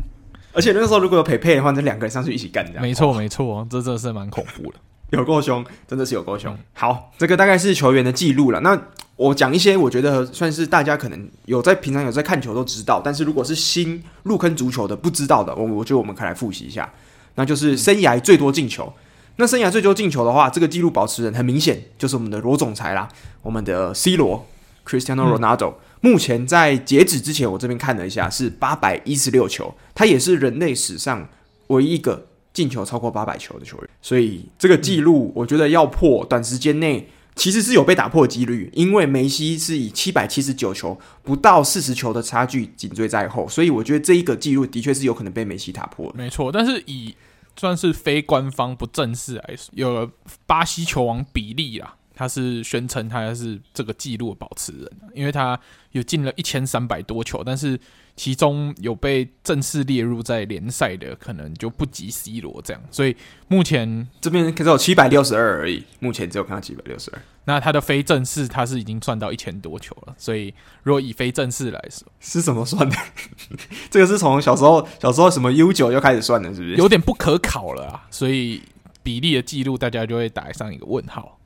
而且那个时候如果有陪配的话，那两个人上去一起干这样。没错没错，这真的是蛮恐怖的。有够凶，真的是有够凶。好，这个大概是球员的记录了。那我讲一些，我觉得算是大家可能有在平常有在看球都知道，但是如果是新入坑足球的不知道的，我我觉得我们可以来复习一下。那就是生涯最多进球。那生涯最多进球的话，这个记录保持人很明显就是我们的罗总裁啦，我们的 C 罗 Cristiano Ronaldo。目前在截止之前，我这边看了一下，是八百一十六球，他也是人类史上唯一一个。进球超过八百球的球员，所以这个记录我觉得要破，短时间内其实是有被打破的几率，因为梅西是以七百七十九球不到四十球的差距紧追在后，所以我觉得这一个记录的确是有可能被梅西打破。没错，但是以算是非官方不正式来说，有了巴西球王比利啊，他是宣称他是这个纪录的保持人，因为他有进了一千三百多球，但是。其中有被正式列入在联赛的，可能就不及 C 罗这样，所以目前这边可是有七百六十二而已，目前只有看到七百六十二。那他的非正式，他是已经赚到一千多球了，所以如果以非正式来说，是怎么算的？这个是从小时候小时候什么 U 九就开始算的，是不是？有点不可考了啊，所以比例的记录大家就会打上一个问号。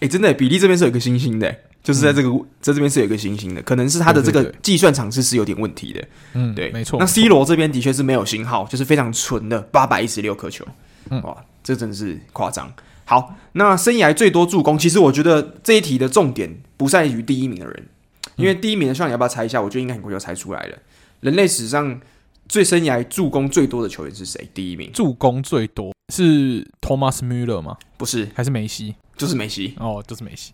对，哎、欸，真的，比利这边是有一个星星的。就是在这个、嗯、在这边是有一个星星的，可能是他的这个计算场次是有点问题的。嗯，对，没错。那 C 罗这边的确是没有星号，就是非常纯的八百一十六颗球。嗯，哇，这真的是夸张。好，那生涯最多助攻，其实我觉得这一题的重点不在于第一名的人，因为第一名的，希望你要不要猜一下？我觉得应该很快就猜出来了。人类史上最生涯助攻最多的球员是谁？第一名助攻最多是 Thomas Müller 吗？不是，还是梅西？就是梅西。哦，就是梅西。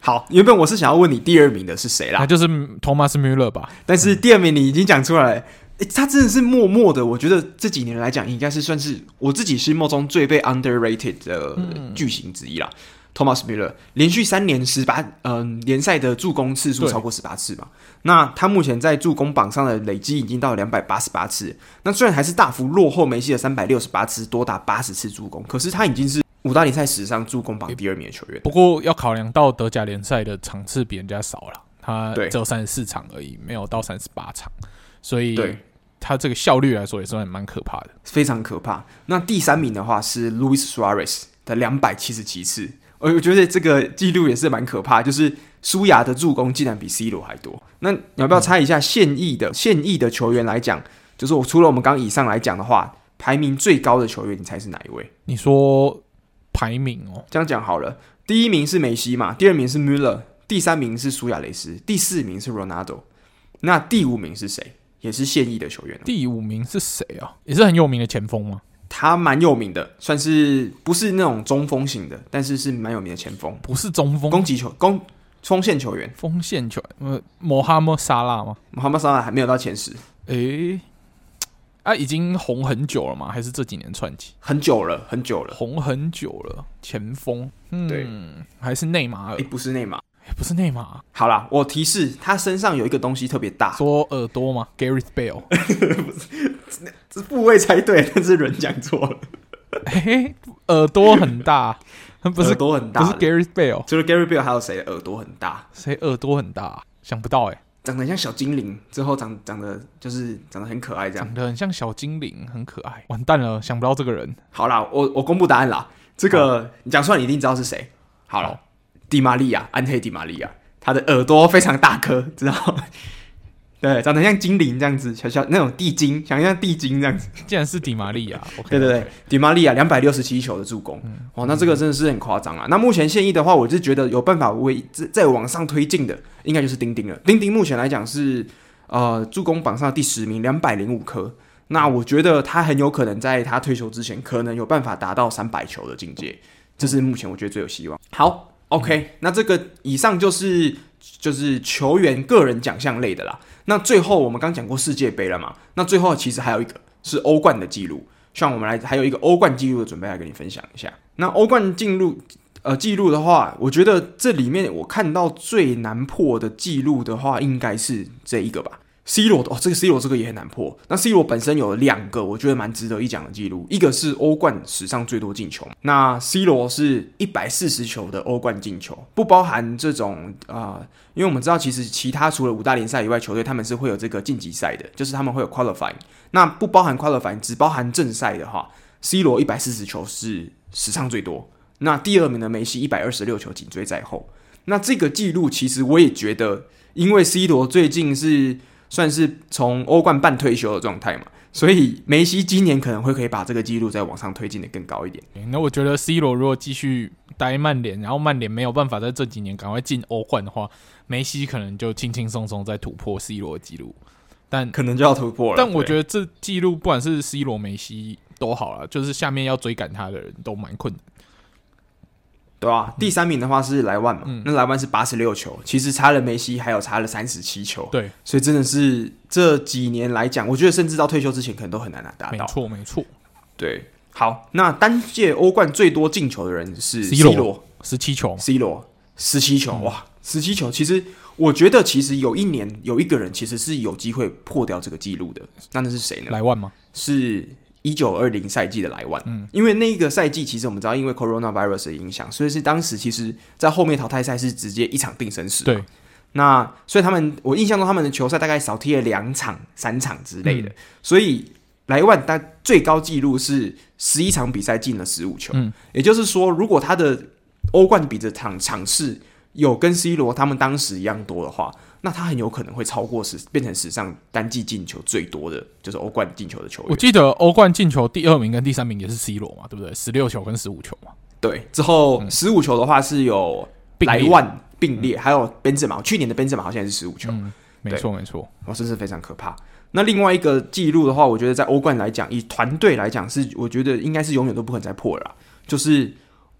好，原本我是想要问你第二名的是谁啦？那就是 Thomas Müller 吧。但是第二名你已经讲出来了，诶、欸，他真的是默默的。我觉得这几年来讲，应该是算是我自己心目中最被 underrated 的巨星之一啦。托马斯·穆勒连续三年十八，嗯，联赛的助攻次数超过十八次嘛。那他目前在助攻榜上的累积已经到两百八十八次。那虽然还是大幅落后梅西的三百六十八次，多达八十次助攻，可是他已经是。五大联赛史上助攻榜第二名的球员，不过要考量到德甲联赛的场次比人家少了，他只有三十四场而已，没有到三十八场，所以他这个效率来说也算蛮可怕的，非常可怕。那第三名的话是 Luis Suarez 的两百七十七次，我我觉得这个记录也是蛮可怕，就是苏亚的助攻竟然比 C 罗还多。那你要不要猜一下现役的、嗯、现役的球员来讲，就是我除了我们刚以上来讲的话，排名最高的球员，你猜是哪一位？你说排名哦，这样讲好了，第一名是梅西嘛，第二名是 Müller，第三名是苏亚雷斯，第四名是 Ronaldo，那第五名是谁？也是现役的球员。第五名是谁啊？也是很有名的前锋吗？他蛮有名的，算是不是那种中锋型的，但是是蛮有名的前锋。不是中锋，攻击球攻锋线球员，锋线球员。呃，穆哈默沙拉吗？摩哈默沙拉还没有到前十。诶，啊，已经红很久了吗？还是这几年串起？很久了，很久了，红很久了。前锋，嗯，对，还是内马尔？诶，不是内马。不是内马，好啦，我提示他身上有一个东西特别大，说耳朵吗？Gareth Bale，不是，这部位猜对，但是人讲错了。欸，耳朵很大，不是 耳朵很大，不是 Gareth Bale，除了 Gareth Bale 还有谁耳朵很大？谁耳朵很大？想不到哎，长得像小精灵，之后长长得就是长得很可爱，这样长得很像小精灵，很可爱。完蛋了，想不到这个人。好啦，我我公布答案啦，这个你讲出来，你一定知道是谁。好了。迪玛利亚，安黑迪玛利亚，他的耳朵非常大颗，知道吗？对，长得像精灵这样子，小小那种地精，想像地精这样子。竟然是迪玛利亚，okay, 对对对，迪玛利亚两百六十七球的助攻，嗯、哦，那这个真的是很夸张啊。嗯、那目前现役的话，我就觉得有办法为再再往上推进的，应该就是丁丁了。丁丁目前来讲是呃助攻榜上的第十名，两百零五颗。那我觉得他很有可能在他退休之前，可能有办法达到三百球的境界，这是目前我觉得最有希望。好。OK，那这个以上就是就是球员个人奖项类的啦。那最后我们刚讲过世界杯了嘛？那最后其实还有一个是欧冠的记录，像我们来还有一个欧冠记录的准备来跟你分享一下。那欧冠进入呃记录的话，我觉得这里面我看到最难破的记录的话，应该是这一个吧。C 罗的哦，这个 C 罗这个也很难破。那 C 罗本身有两个我觉得蛮值得一讲的记录，一个是欧冠史上最多进球。那 C 罗是一百四十球的欧冠进球，不包含这种啊、因为我们知道其实其他除了五大联赛以外，球队他们是会有这个晋级赛的，就是他们会有 qualifying。那不包含 qualifying，只包含正赛的话，C 罗一百四十球是史上最多。那第二名的梅西一百二十六球紧追在后。那这个记录其实我也觉得，因为 C 罗最近是。算是从欧冠半退休的状态嘛，所以梅西今年可能会可以把这个记录再往上推进的更高一点。那我觉得 C 罗如果继续待曼联，然后曼联没有办法在这几年赶快进欧冠的话，梅西可能就轻轻松松再突破 C 罗的记录，但可能就要突破了。但我觉得这记录不管是 C 罗、梅西都好了，就是下面要追赶他的人都蛮困难。对吧、啊？第三名的话是莱万嘛，嗯、那莱万是八十六球，其实差了梅西还有差了三十七球。对，所以真的是这几年来讲，我觉得甚至到退休之前可能都很难拿达到。没错，没错。对，好，那单届欧冠最多进球的人是 C 罗，十七球。C 罗十七球，嗯、哇，十七球。其实我觉得，其实有一年有一个人其实是有机会破掉这个记录的，那那是谁呢？莱万吗？是。一九二零赛季的莱万，嗯，因为那个赛季其实我们知道，因为 coronavirus 的影响，所以是当时其实在后面淘汰赛是直接一场定生死。对，那所以他们，我印象中他们的球赛大概少踢了两场、三场之类的，嗯、所以莱万他最高纪录是十一场比赛进了十五球。嗯，也就是说，如果他的欧冠比的场场次有跟 C 罗他们当时一样多的话。那他很有可能会超过史，变成史上单季进球最多的，就是欧冠进球的球员。我记得欧冠进球第二名跟第三名也是 C 罗嘛，对不对？十六球跟十五球嘛。对，之后十五球的话是有莱万并列，还有宾泽马，去年的宾泽马好像也是十五球。嗯，没错没错，哇，真是非常可怕。那另外一个记录的话，我觉得在欧冠来讲，以团队来讲是，我觉得应该是永远都不可能再破了啦，就是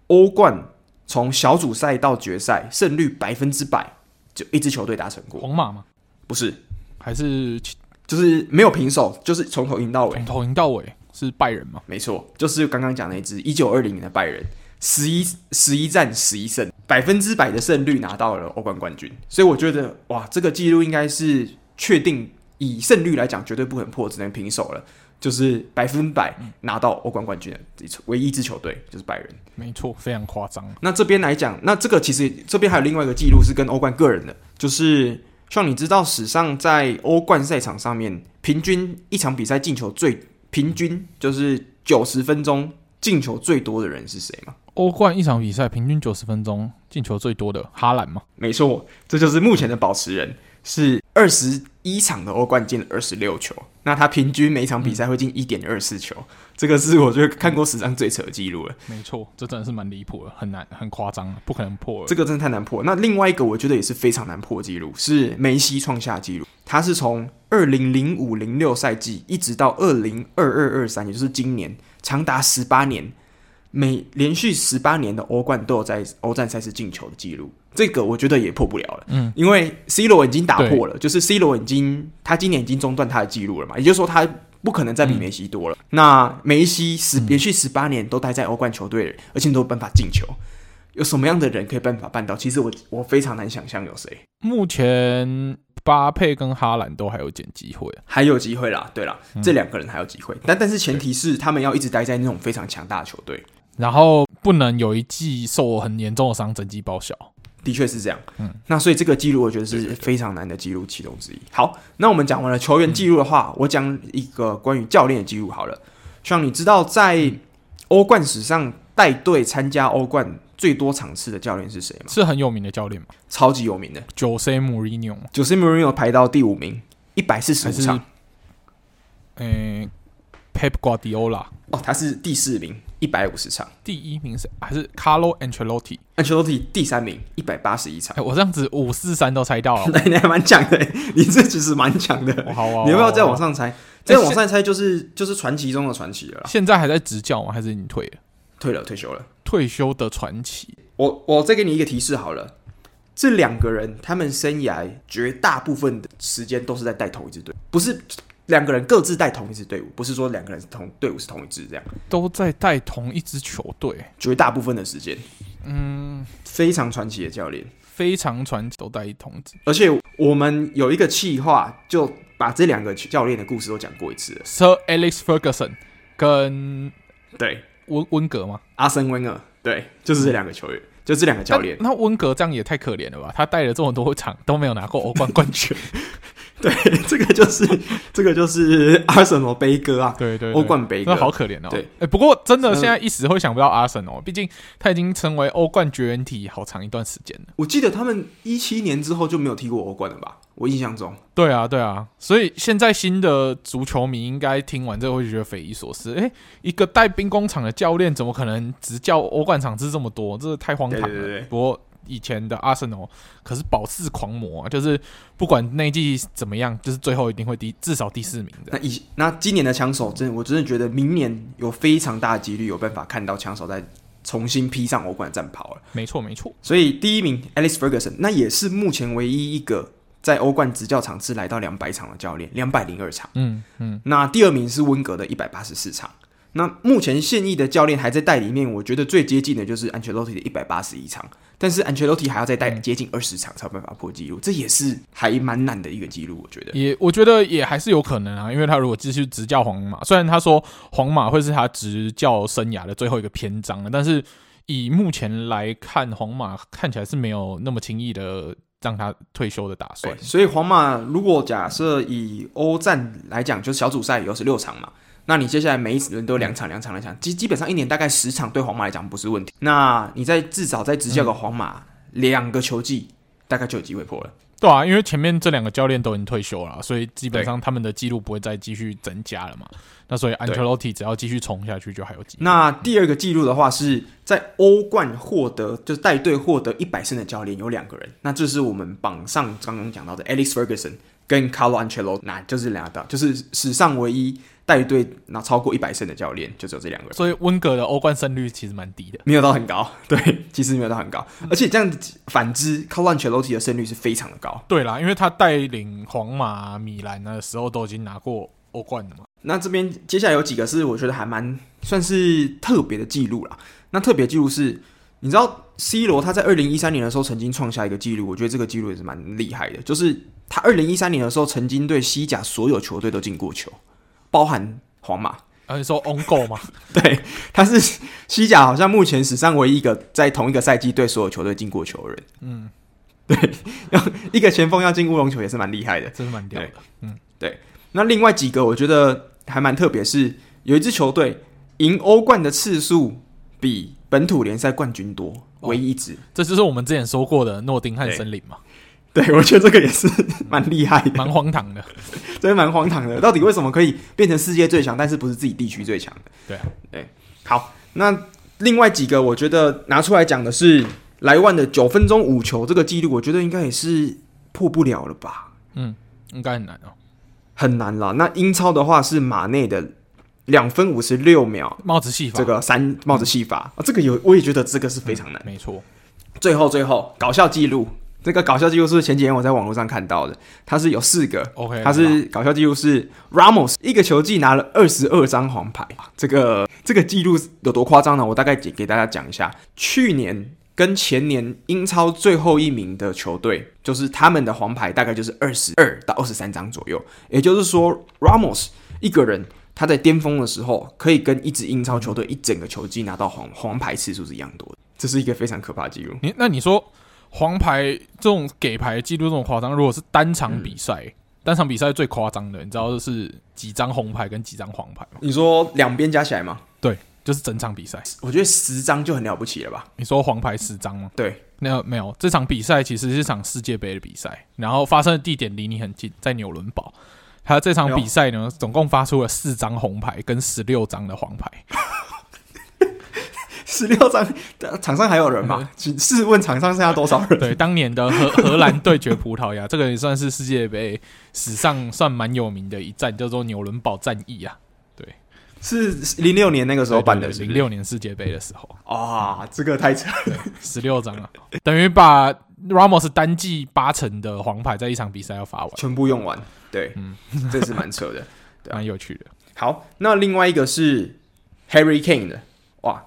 欧冠从小组赛到决赛胜率百分之百。就一支球队达成过，皇马吗？不是，还是就是没有平手，就是从头赢到尾，从头赢到尾是拜仁吗？没错，就是刚刚讲那支一九二零年的拜仁，十一十一战十一胜，百分之百的胜率拿到了欧冠冠军。所以我觉得，哇，这个记录应该是确定以胜率来讲绝对不可能破，只能平手了。就是百分百拿到欧冠冠军的唯一一支球队就是拜仁，没错，非常夸张。那这边来讲，那这个其实这边还有另外一个记录是跟欧冠个人的，就是像你知道史上在欧冠赛场上面，平均一场比赛进球最平均就是九十分钟进球最多的人是谁吗？欧冠一场比赛平均九十分钟进球最多的哈兰吗？没错，这就是目前的保持人，是二十一场的欧冠进了二十六球，那他平均每场比赛会进一点二四球，嗯，这个是我觉得看过史上最扯的记录了。没错，这真的是蛮离谱的，很难，很夸张，不可能破了。这个真的太难破。那另外一个我觉得也是非常难破的记录，是梅西创下记录，他是从二零零五零六赛季一直到二零二二二三，也就是今年，长达十八年。每连续十八年的欧冠都有在欧战赛事进球的记录，这个我觉得也破不了了。嗯，因为 C 罗已经打破了，就是 C 罗已经他今年已经中断他的记录了嘛，也就是说他不可能再比梅西多了。嗯、那梅西十连续十八年都待在欧冠球队，而且都有办法进球，有什么样的人可以办法办到？其实我我非常难想象有谁。目前巴佩跟哈兰都还有点机会，还有机会啦。对啦，嗯、这两个人还有机会，但但是前提是他们要一直待在那种非常强大的球队。然后不能有一季受很严重的伤，整季报销。的确是这样。嗯，那所以这个记录我觉得是非常难的记录其中之一。好，那我们讲完了球员记录的话，嗯、我讲一个关于教练的记录好了。像你知道，在欧冠史上带队参加欧冠最多场次的教练是谁吗？是很有名的教练吗？超级有名的，Jose Mourinho，Jose Mourinho 排到第五名，一百四十五场。嗯，Pep Guardiola 哦，他是第四名。一百五十场，第一名是还是 Carlo Ancelotti？Ancelotti 第三名，一百八十一场。欸，我这样子五四三都猜到了，你还蛮强的，你这其实蛮强的。好啊，你要不要再往上猜？再往上猜就是就是传奇中的传奇了。现在还在执教吗？还是已经退了？退了，退休了。退休的传奇。我我再给你一个提示好了，这两个人他们生涯绝大部分的时间都是在带同一支队，不是。两个人各自带同一支队伍，不是说两个人是同队伍是同一支这样，都在带同一支球队，绝大部分的时间，嗯，非常传奇的教练，非常传奇，都带同一支。而且我们有一个企划，就把这两个教练的故事都讲过一次了。Sir Alex Ferguson 跟对温温格吗？阿森温格，对，就是这两个球员。嗯就这两个教练，那温格这样也太可怜了吧？他带了这么多场都没有拿过欧冠冠军。对，这个就是这个就是阿森纳悲歌啊！对对，欧冠悲歌，好可怜哦。对，哎、欸，不过真的现在一时会想不到阿森纳，毕竟他已经成为欧冠绝缘体好长一段时间了。我记得他们一七年之后就没有踢过欧冠了吧？我印象中，对啊，对啊，所以现在新的足球迷应该听完之后会觉得匪夷所思。诶，一个带兵工厂的教练怎么可能执教欧冠场次这么多？这太荒唐了。对对对。不过以前的阿森纳可是保四狂魔啊，就是不管那一季怎么样，就是最后一定会第至少第四名的。那以那今年的枪手，真的我真的觉得明年有非常大的几率有办法看到枪手在重新披上欧冠战袍了。没错，没错。所以第一名 Alex Ferguson，那也是目前唯一一个。在欧冠执教场次来到两百场的教练，两百零二场。嗯嗯，那第二名是温格的一百八十四场。那目前现役的教练还在带里面，我觉得最接近的就是安切洛蒂的一百八十一场。但是安切洛蒂还要再带接近二十场才有办法破纪录，这也是还蛮难的一个纪录。我觉得也，我觉得也还是有可能啊，因为他如果继续执教皇马，虽然他说皇马会是他执教生涯的最后一个篇章了，但是以目前来看，皇马看起来是没有那么轻易的。让他退休的打算，所以皇马如果假设以欧战来讲，就是小组赛有十六场嘛，那你接下来每一轮都两场两场两场，基基本上一年大概十场，对皇马来讲不是问题。那你在至少在执教个皇马两个球季，大概就有机会破了。对啊，因为前面这两个教练都已经退休了，所以基本上他们的记录不会再继续增加了嘛。那所以安切洛蒂只要继续冲下去，就还有机会。那第二个记录的话，是在欧冠获得就是带队获得一百胜的教练有两个人，那这是我们榜上刚刚讲到的 Alex Ferguson 跟 Carlo Ancelotti，那就是两个，就是史上唯一。带队拿超过一百胜的教练就只有这两个人，所以温格的欧冠胜率其实蛮低的，没有到很高。对，其实没有到很高，而且这样子反之，Carlo Ancelotti 的胜率是非常的高。对啦，因为他带领皇马、米兰的时候都已经拿过欧冠了嘛。那这边接下来有几个是我觉得还蛮算是特别的记录啦。那特别记录是，你知道 C 罗他在二零一三年的时候曾经创下一个记录，我觉得这个记录也是蛮厉害的，就是他二零一三年的时候曾经对西甲所有球队都进过球。包含皇马，啊，你说 on goal 吗？对，他是西甲好像目前史上唯一一个在同一个赛季对所有球队进过球的人。嗯，对，要 一个前锋要进乌龙球也是蛮厉害的，真的蛮屌的。嗯，对。那另外几个我觉得还蛮特别，是有一支球队赢欧冠的次数比本土联赛冠军多，唯一一支。这就是我们之前说过的诺丁汉森林嘛。对，我觉得这个也是 蛮厉害的，蛮荒唐的，真的蛮荒唐的。到底为什么可以变成世界最强，但是不是自己地区最强的？对啊，对。好，那另外几个我觉得拿出来讲的是莱万的九分钟五球这个记录，我觉得应该也是破不了了吧？嗯，应该很难哦，很难了。那英超的话是马内的两分五十六秒帽子戏法，这个三帽子戏法、嗯、啊，这个有我也觉得这个是非常难。嗯、没错，最后最后搞笑记录。这个搞笑记录是前几天我在网络上看到的，他是有四个，OK，他是搞笑记录是 Ramos 一个球季拿了二十二张黄牌，这个这个记录有多夸张呢？我大概给给大家讲一下，去年跟前年英超最后一名的球队，就是他们的黄牌大概就是二十二到二十三张左右，也就是说 Ramos 一个人他在巅峰的时候，可以跟一支英超球队一整个球季拿到黄黄牌次数是一样多的，这是一个非常可怕的记录。你那你说？黄牌这种给牌记录这种夸张，如果是单场比赛，嗯、单场比赛最夸张的，你知道是几张红牌跟几张黄牌吗？你说两边加起来吗？对，就是整场比赛。我觉得十张就很了不起了吧？你说黄牌十张吗？对，没有没有，这场比赛其实是场世界杯的比赛，然后发生的地点离你很近，在纽伦堡。他这场比赛呢，总共发出了四张红牌跟十六张的黄牌。十六张，场上还有人吗？请试问场上剩下多少人？对，当年的荷荷兰对决葡萄牙，这个也算是世界杯史上算蛮有名的一战，叫做纽伦堡战役啊。对，是零六年那个时候办的，零六年世界杯的时候啊，这个太扯了，十六张啊，等于把 Ramos 单季八成的黄牌在一场比赛要发完，全部用完。对，嗯，这是蛮扯的，蛮有趣的。好，那另外一个是 Harry Kane 的。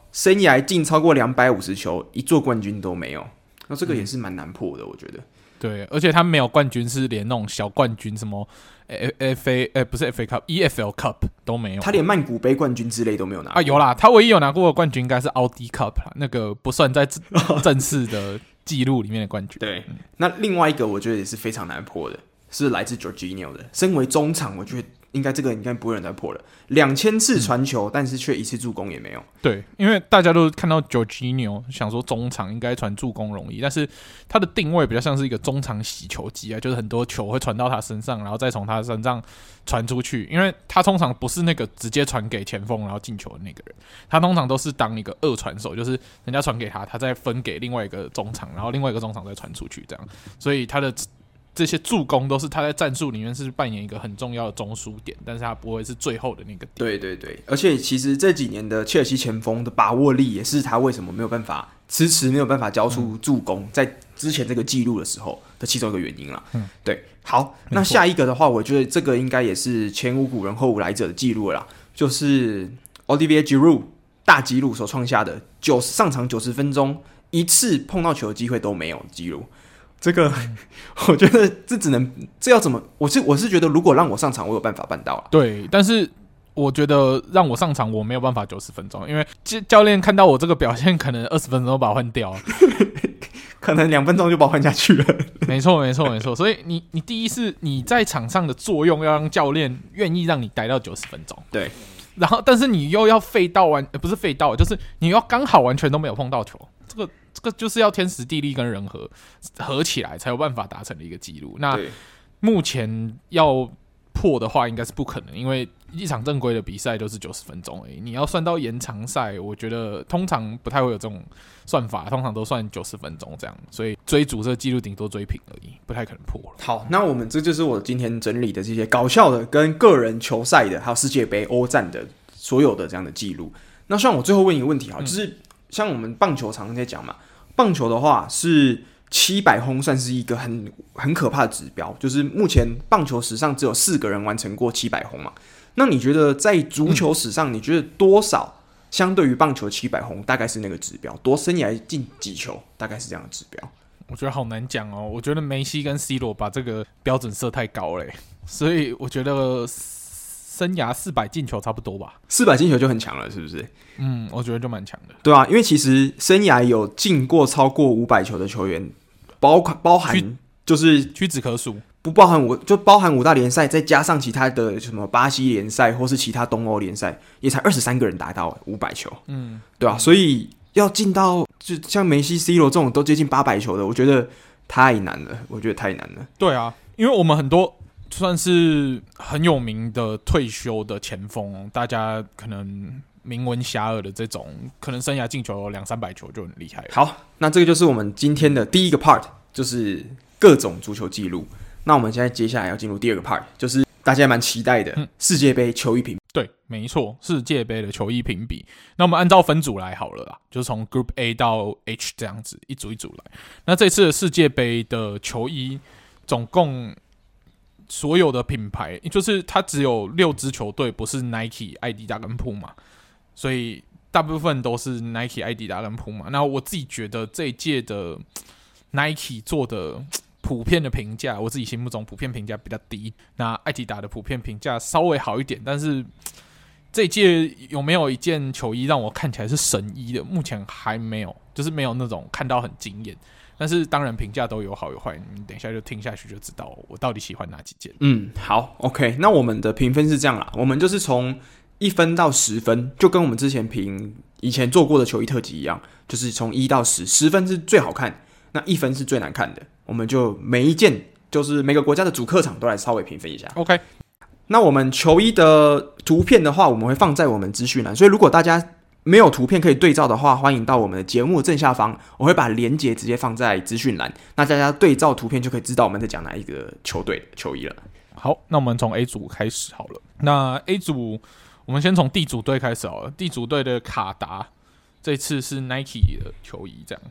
哇，生涯进超过两百五十球，一座冠军都没有，那这个也是蛮难破的，我觉得。对，而且他没有冠军，是连那种小冠军，什么 F A，呃，不是 F A Cup，E F L Cup 都没有。他连曼谷杯冠军之类都没有拿啊？有啦，他唯一有拿过的冠军应该是奥迪 Cup，那个不算在 正式的记录里面的冠军。对，那另外一个我觉得也是非常难破的，是来自 Georgino 的，身为中场，我觉得。应该这个应该不会有人再破了，两千次传球，嗯、但是却一次助攻也没有。对，因为大家都看到 Jorginho 想说中场应该传助攻容易，但是他的定位比较像是一个中场洗球机啊，就是很多球会传到他身上，然后再从他身上传出去。因为他通常不是那个直接传给前锋然后进球的那个人，他通常都是当一个二传手，就是人家传给他，他再分给另外一个中场，然后另外一个中场再传出去这样。所以他的。这些助攻都是他在战术里面是扮演一个很重要的中枢点，但是他不会是最后的那个点。对对对，而且其实这几年的切尔西前锋的把握力也是他为什么没有办法迟迟没有办法交出助攻，嗯、在之前这个记录的时候的其中一个原因了。嗯，对。好，那下一个的话，我觉得这个应该也是前无古人后无来者的记录了啦，就是 Olivier Giroud 大纪录所创下的九十上场九十分钟一次碰到球的机会都没有记录。这个，我觉得这只能这要怎么？我是我是觉得，如果让我上场，我有办法办到啊。对，但是我觉得让我上场，我没有办法九十分钟，因为教教练看到我这个表现，可能 二十分钟都把我换掉了，可能两分钟就把我换下去了。没错，没错，没错。所以你你第一是你在场上的作用，要让教练愿意让你待到九十分钟。对，然后但是你又要废到完，不是废到，就是你要刚好完全都没有碰到球，这个。就是要天时地利跟人和合起来才有办法达成的一个记录。那目前要破的话，应该是不可能，因为一场正规的比赛都是九十分钟而已。你要算到延长赛，我觉得通常不太会有这种算法，通常都算九十分钟这样。所以追逐这个记录，顶多追平而已，不太可能破了。好，那我们这就是我今天整理的这些搞笑的、跟个人球赛的，还有世界杯、欧战的所有的这样的记录。那像我最后问一个问题哈，就是像我们棒球常常在讲嘛。棒球的话是七百轰，算是一个很很可怕的指标。就是目前棒球史上只有四个人完成过七百轰嘛。那你觉得在足球史上，你觉得多少相对于棒球七百轰大概是那个指标？多生涯进几球，大概是这样的指标？我觉得好难讲哦。我觉得梅西跟 C 罗把这个标准设太高了，所以我觉得。生涯四百进球差不多吧，四百进球就很强了，是不是？嗯，我觉得就蛮强的。对啊，因为其实生涯有进过超过五百球的球员，包括包含就是屈指可数，不包含五就包含五大联赛，再加上其他的什么巴西联赛或是其他东欧联赛，也才二十三个人达到五百球，嗯，对吧、啊？所以要进到就像梅西、C 罗这种都接近八百球的，我觉得太难了，我觉得太难了。对啊，因为我们很多。算是很有名的退休的前锋，大家可能名闻遐迩的这种，可能生涯进球两三百球就很厉害。好，那这个就是我们今天的第一个 part，就是各种足球记录。那我们现在接下来要进入第二个 part，就是大家蛮期待的世界杯球衣评比。嗯、对，没错，世界杯的球衣评比。那我们按照分组来好了啦，就是从 Group A 到 H 这样子一组一组来。那这次的世界杯的球衣总共。所有的品牌，就是它只有六支球队，不是 Nike、艾迪达跟 Puma，所以大部分都是 Nike、艾迪达跟 Puma。那我自己觉得这一届的 Nike 做的普遍的评价，我自己心目中普遍评价比较低。那艾迪达的普遍评价稍微好一点，但是这一届有没有一件球衣让我看起来是神衣的？目前还没有，就是没有那种看到很惊艳。但是当然评价都有好有坏，你等一下就听下去就知道我到底喜欢哪几件。嗯，好，OK，那我们的评分是这样啦，我们就是从一分到十分，就跟我们之前评以前做过的球衣特辑一样，就是从一到十，十分是最好看，那一分是最难看的。我们就每一件，就是每个国家的主客场都来稍微评分一下。OK，那我们球衣的图片的话，我们会放在我们资讯栏，所以如果大家。没有图片可以对照的话，欢迎到我们的节目正下方，我会把链接直接放在资讯栏，那大家对照图片就可以知道我们在讲哪一个球队球衣了。好，那我们从 A 组开始好了。那 A 组，我们先从 D 组队开始好了。D 组队的卡达这次是 Nike 的球衣，这样。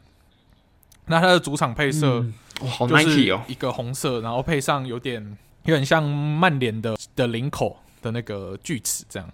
那它的主场配色，哇，好 Nike 哦，一个红色，然后配上有点有点像曼联的的领口的那个锯齿，这样。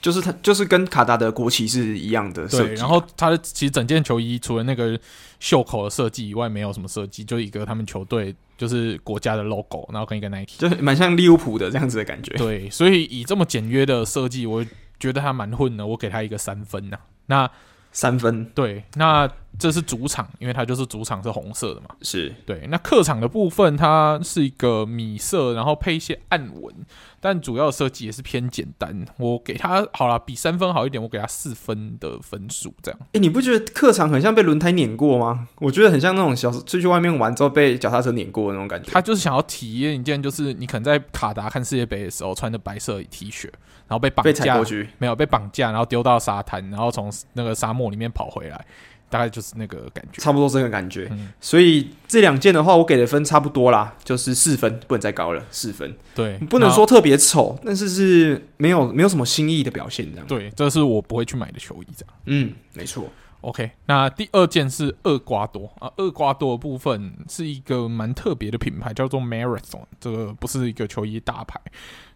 就是它，就是跟卡达的国旗是一样的设计。对，然后它的其实整件球衣除了那个袖口的设计以外，没有什么设计，就一个他们球队就是国家的 logo，然后跟一个 Nike，就是蛮像利物浦的这样子的感觉。对，所以以这么简约的设计，我觉得它蛮混的，我给它一个三分呐。那三分，对，那这是主场，因为它就是主场是红色的嘛。是对。那客场的部分，它是一个米色，然后配一些暗纹。但主要设计也是偏简单，我给它好了，比三分好一点，我给它四分的分数，这样。哎、欸，你不觉得客场很像被轮胎碾过吗？我觉得很像那种小时出去外面玩之后被脚踏车碾过的那种感觉。他就是想要体验一件，就是你可能在卡达看世界杯的时候穿的白色 T 恤，然后被绑架，没有被绑架，然后丢到沙滩，然后从那个沙漠里面跑回来。大概就是那个感觉，差不多这个感觉。嗯、所以这两件的话，我给的分差不多啦，就是四分，不能再高了，四分。对，不能说特别丑，但是是没有没有什么新意的表现，这样。对，这是我不会去买的球衣，这样。嗯，没错。OK，那第二件是厄瓜多啊，厄瓜多的部分是一个蛮特别的品牌，叫做 Marathon，这个不是一个球衣大牌。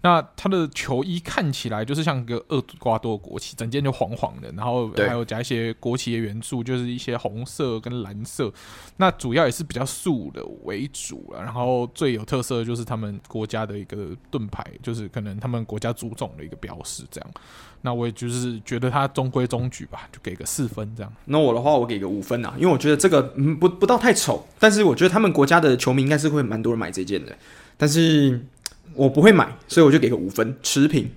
那他的球衣看起来就是像一个厄瓜多国旗，整件就黄黄的，然后还有加一些国旗的元素，就是一些红色跟蓝色。那主要也是比较素的为主了，然后最有特色的就是他们国家的一个盾牌，就是可能他们国家足总的一个标识这样。那我也就是觉得它中规中矩吧，就给个四分这样。那我的话，我给个五分啊，因为我觉得这个嗯不不到太丑，但是我觉得他们国家的球迷应该是会蛮多人买这件的，但是我不会买，所以我就给个五分，持平。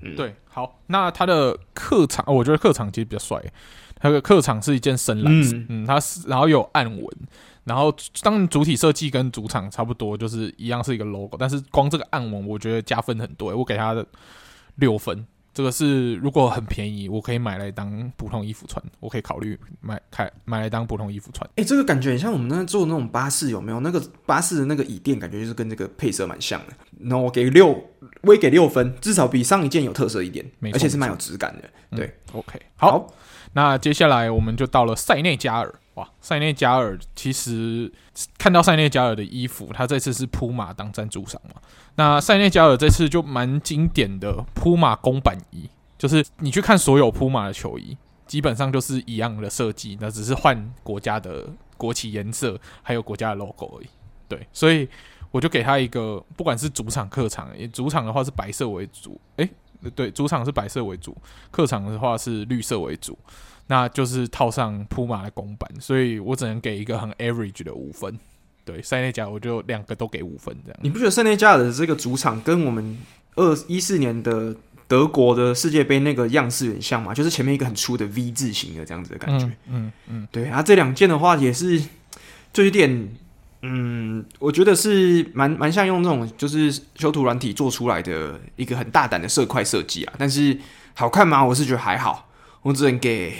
嗯，对，好，那他的客场，我觉得客场其实比较帅，他的客场是一件深蓝色，嗯，嗯，它是然后有暗纹，然后当然主体设计跟主场差不多，就是一样是一个 logo，但是光这个暗纹，我觉得加分很多，我给他的六分。这个是如果很便宜，我可以买来当普通衣服穿，我可以考虑买开买来当普通衣服穿。哎、欸，这个感觉很像我们那坐那种巴士，有没有？那个巴士的那个椅垫，感觉就是跟这个配色蛮像的。那我给六，我也给六分，至少比上一件有特色一点，而且是蛮有质感的。嗯、对，OK，好，好，那接下来我们就到了塞内加尔。哇，塞内加尔其实看到塞内加尔的衣服，他这次是铺马当赞助商嘛？那塞内加尔这次就蛮经典的铺马公版衣，就是你去看所有铺马的球衣，基本上就是一样的设计，那只是换国家的国旗颜色，还有国家的 logo 而已。对，所以我就给他一个，不管是主场客场，主场的话是白色为主，诶、对，主场是白色为主，客场的话是绿色为主，那就是套上铺马的公版，所以我只能给一个很 average 的五分。对，塞内加尔我就两个都给五分这样。你不觉得塞内加尔的这个主场跟我们二一四年的德国的世界杯那个样式很像吗？就是前面一个很粗的 V 字形的这样子的感觉。嗯嗯，嗯对啊，这两件的话也是就有点，嗯，我觉得是蛮蛮像用那种就是修图软体做出来的一个很大胆的色块设计啊。但是好看吗？我是觉得还好，我只能给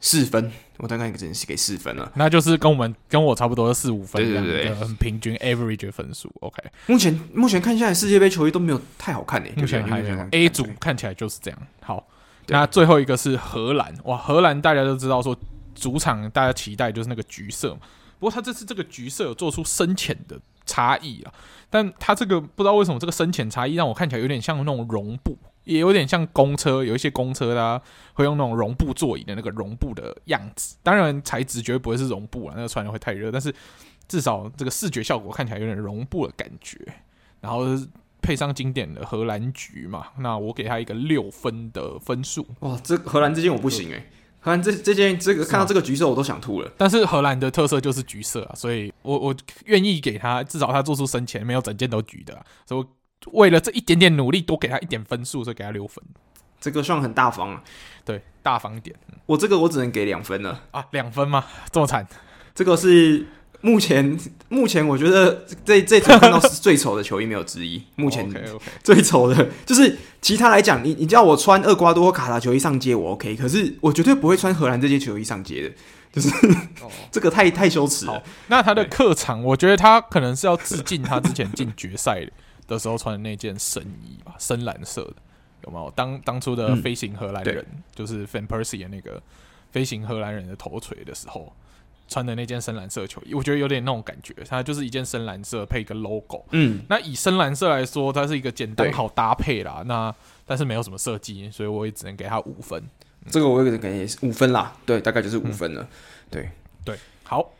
四分。我大概只能是给四分了，那就是跟我们跟我差不多的四五分，对对对，很平均 average 分数。OK，目前目前看下来世界杯球衣都没有太好看的，目前还有 A 组看起来就是这样。好，那最后一个是荷兰，哇，荷兰大家都知道说主场大家期待就是那个橘色嘛，不过他这次这个橘色有做出深浅的差异啊，但他这个不知道为什么这个深浅差异让我看起来有点像那种绒布。也有点像公车，有一些公车它会用那种绒布座椅的那个绒布的样子。当然材质绝对不会是绒布啊，那个穿的会太热。但是至少这个视觉效果看起来有点绒布的感觉。然后配上经典的荷兰橘嘛，那我给他一个六分的分数。哇，这荷兰这件我不行诶、荷兰这这件这个看到这个橘色我都想吐了。但是荷兰的特色就是橘色啊，所以我我愿意给他，至少他做出生前，没有整件都橘的、啊，所以。为了这一点点努力，多给他一点分数，所以给他六分。这个算很大方啊，对，大方一点。我这个我只能给两分了啊，两分吗？这么惨？这个是目前目前我觉得这这场看到是最丑的球衣没有之一。目前最丑的就是其他来讲，你你叫我穿厄瓜多或卡塔球衣上街，我 OK，可是我绝对不会穿荷兰这些球衣上街的，就是、哦、这个太太羞耻了。那他的客场，我觉得他可能是要致敬他之前进决赛的。的时候穿的那件深衣吧，深蓝色的，有没有？当当初的飞行荷兰人，嗯、就是 Van Persie 的那个飞行荷兰人的头锤的时候，穿的那件深蓝色球衣，我觉得有点那种感觉。它就是一件深蓝色配一个 logo，嗯，那以深蓝色来说，它是一个简单好搭配啦。那但是没有什么设计，所以我也只能给它五分。嗯、这个我也给五分啦，对，大概就是五分了。嗯、对对，好。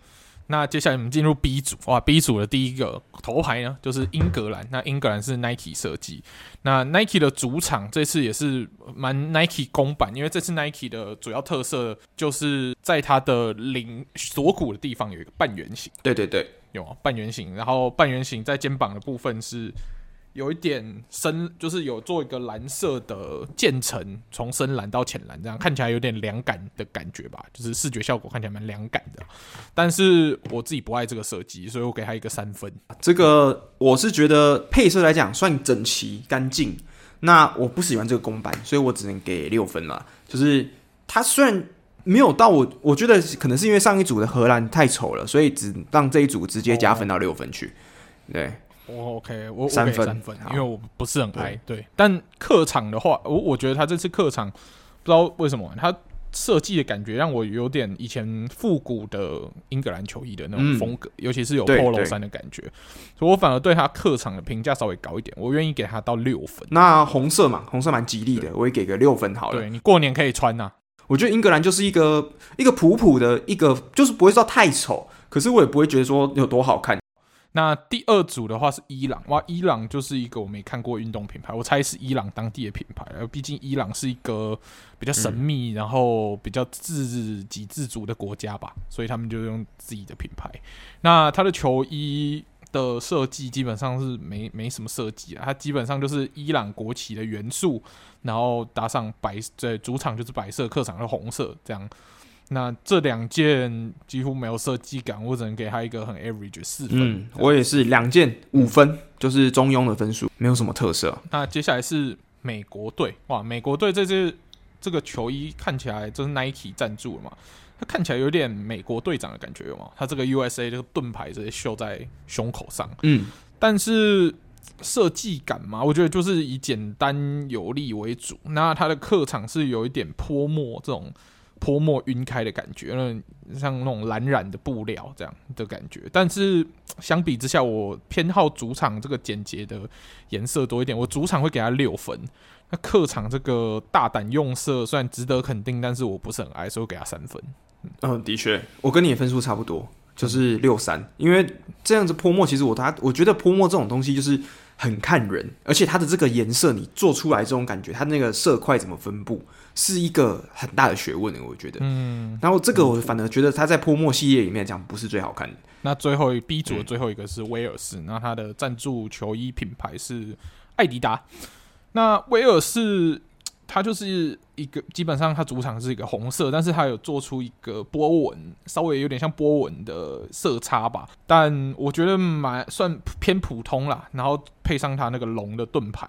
那接下来我们进入 B 组哇，B 组的第一个头牌呢，就是英格兰。那英格兰是 Nike 设计，那 Nike 的主场这次也是蛮 Nike 公版，因为这次 Nike 的主要特色就是在它的领锁骨的地方有一个半圆形。对对对，有半圆形，然后半圆形在肩膀的部分是。有一点深，就是有做一个蓝色的渐层，从深蓝到浅蓝，这样看起来有点凉感的感觉吧，就是视觉效果看起来蛮凉感的。但是我自己不爱这个设计，所以我给他一个三分。这个我是觉得配色来讲算整齐干净，那我不喜欢这个公版，所以我只能给六分了。就是它虽然没有到我，我觉得可能是因为上一组的荷兰太丑了，所以只让这一组直接加分到六分去。对。我 OK，我三分三分，因为我不是很爱。对，但客场的话，我我觉得他这次客场不知道为什么，他设计的感觉让我有点以前复古的英格兰球衣的那种风格，尤其是有 Polo 衫的感觉，所以我反而对他客场的评价稍微高一点，我愿意给他到六分。那红色嘛，红色蛮吉利的，我也给个六分好了。对，你过年可以穿呐。我觉得英格兰就是一个一个普普的一个，就是不会说太丑，可是我也不会觉得说有多好看。那第二组的话是伊朗，哇，伊朗就是一个我没看过运动品牌，我猜是伊朗当地的品牌，而毕竟伊朗是一个比较神秘，然后比较自给自足的国家吧，所以他们就用自己的品牌。那他的球衣的设计基本上是没没什么设计啊，它基本上就是伊朗国旗的元素，然后搭上白，在主场就是白色，客场是红色这样。那这两件几乎没有设计感，我只能给他一个很 average 四分。嗯，我也是两件五分，就是中庸的分数，没有什么特色。那接下来是美国队，哇，美国队这支这个球衣看起来就是 Nike 赞助的嘛，它看起来有点美国队长的感觉，有吗？它这个 USA 这个盾牌直接绣在胸口上，嗯，但是设计感嘛，我觉得就是以简单有力为主。那它的客场是有一点泼墨这种。泼墨晕开的感觉，那像那种蓝染的布料这样的感觉。但是相比之下，我偏好主场这个简洁的颜色多一点。我主场会给他六分，那客场这个大胆用色虽然值得肯定，但是我不是很爱，所以我给他三分。嗯，嗯的确，我跟你的分数差不多，就是六三。因为这样子泼墨，其实我他我觉得泼墨这种东西就是很看人，而且它的这个颜色你做出来这种感觉，它那个色块怎么分布，是一个很大的学问的，我觉得。嗯。然后这个我反而觉得他在泼墨系列里面讲不是最好看的。那最后一 B 组的最后一个是威尔士，嗯、那他的赞助球衣品牌是艾迪达。那威尔士。它就是一个基本上，它主场是一个红色，但是它有做出一个波纹，稍微有点像波纹的色差吧。但我觉得蛮算偏普通啦。然后配上它那个龙的盾牌，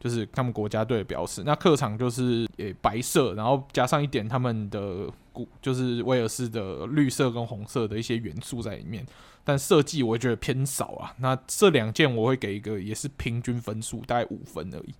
就是他们国家队的标识。那客场就是诶白色，然后加上一点他们的古，就是威尔士的绿色跟红色的一些元素在里面。但设计我觉得偏少啊。那这两件我会给一个也是平均分数，大概五分而已。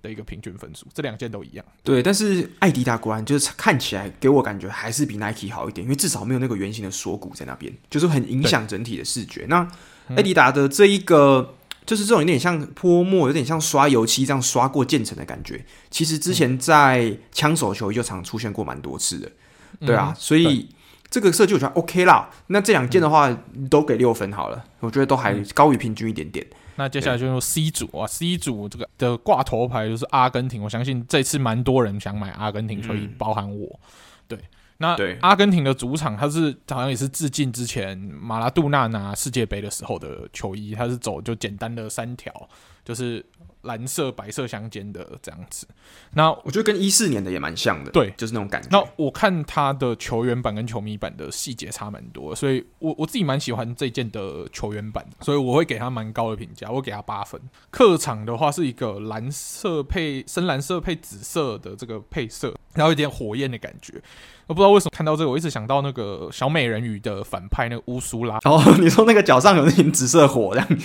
的一个平均分数，这两件都一样。对，但是艾迪达果然就是看起来给我感觉还是比 Nike 好一点，因为至少没有那个圆形的锁骨在那边，就是很影响整体的视觉。那艾迪达的这一个，就是这种有点像泼墨，有点像刷油漆这样刷过渐层的感觉。其实之前在枪手球衣就常出现过蛮多次的，对啊，所以这个设计我觉得 OK 啦。那这两件的话都给六分好了，我觉得都还高于平均一点点。那接下来就用 C 组啊，C 组这个的挂头牌就是阿根廷，我相信这次蛮多人想买阿根廷球衣，嗯、包含我。对，那阿根廷的主场，它是好像也是致敬之前马拉杜纳拿世界杯的时候的球衣，它是走就简单的三条，就是。蓝色、白色相间的这样子，那我觉得跟一四年的也蛮像的，对，就是那种感觉。那我看他的球员版跟球迷版的细节差蛮多，所以我我自己蛮喜欢这件的球员版，所以我会给他蛮高的评价，我给他八分。客场的话是一个蓝色配深蓝色配紫色的这个配色，然后有点火焰的感觉。我不知道为什么看到这个，我一直想到那个小美人鱼的反派那个乌苏拉。哦，你说那个脚上有那点紫色火这样。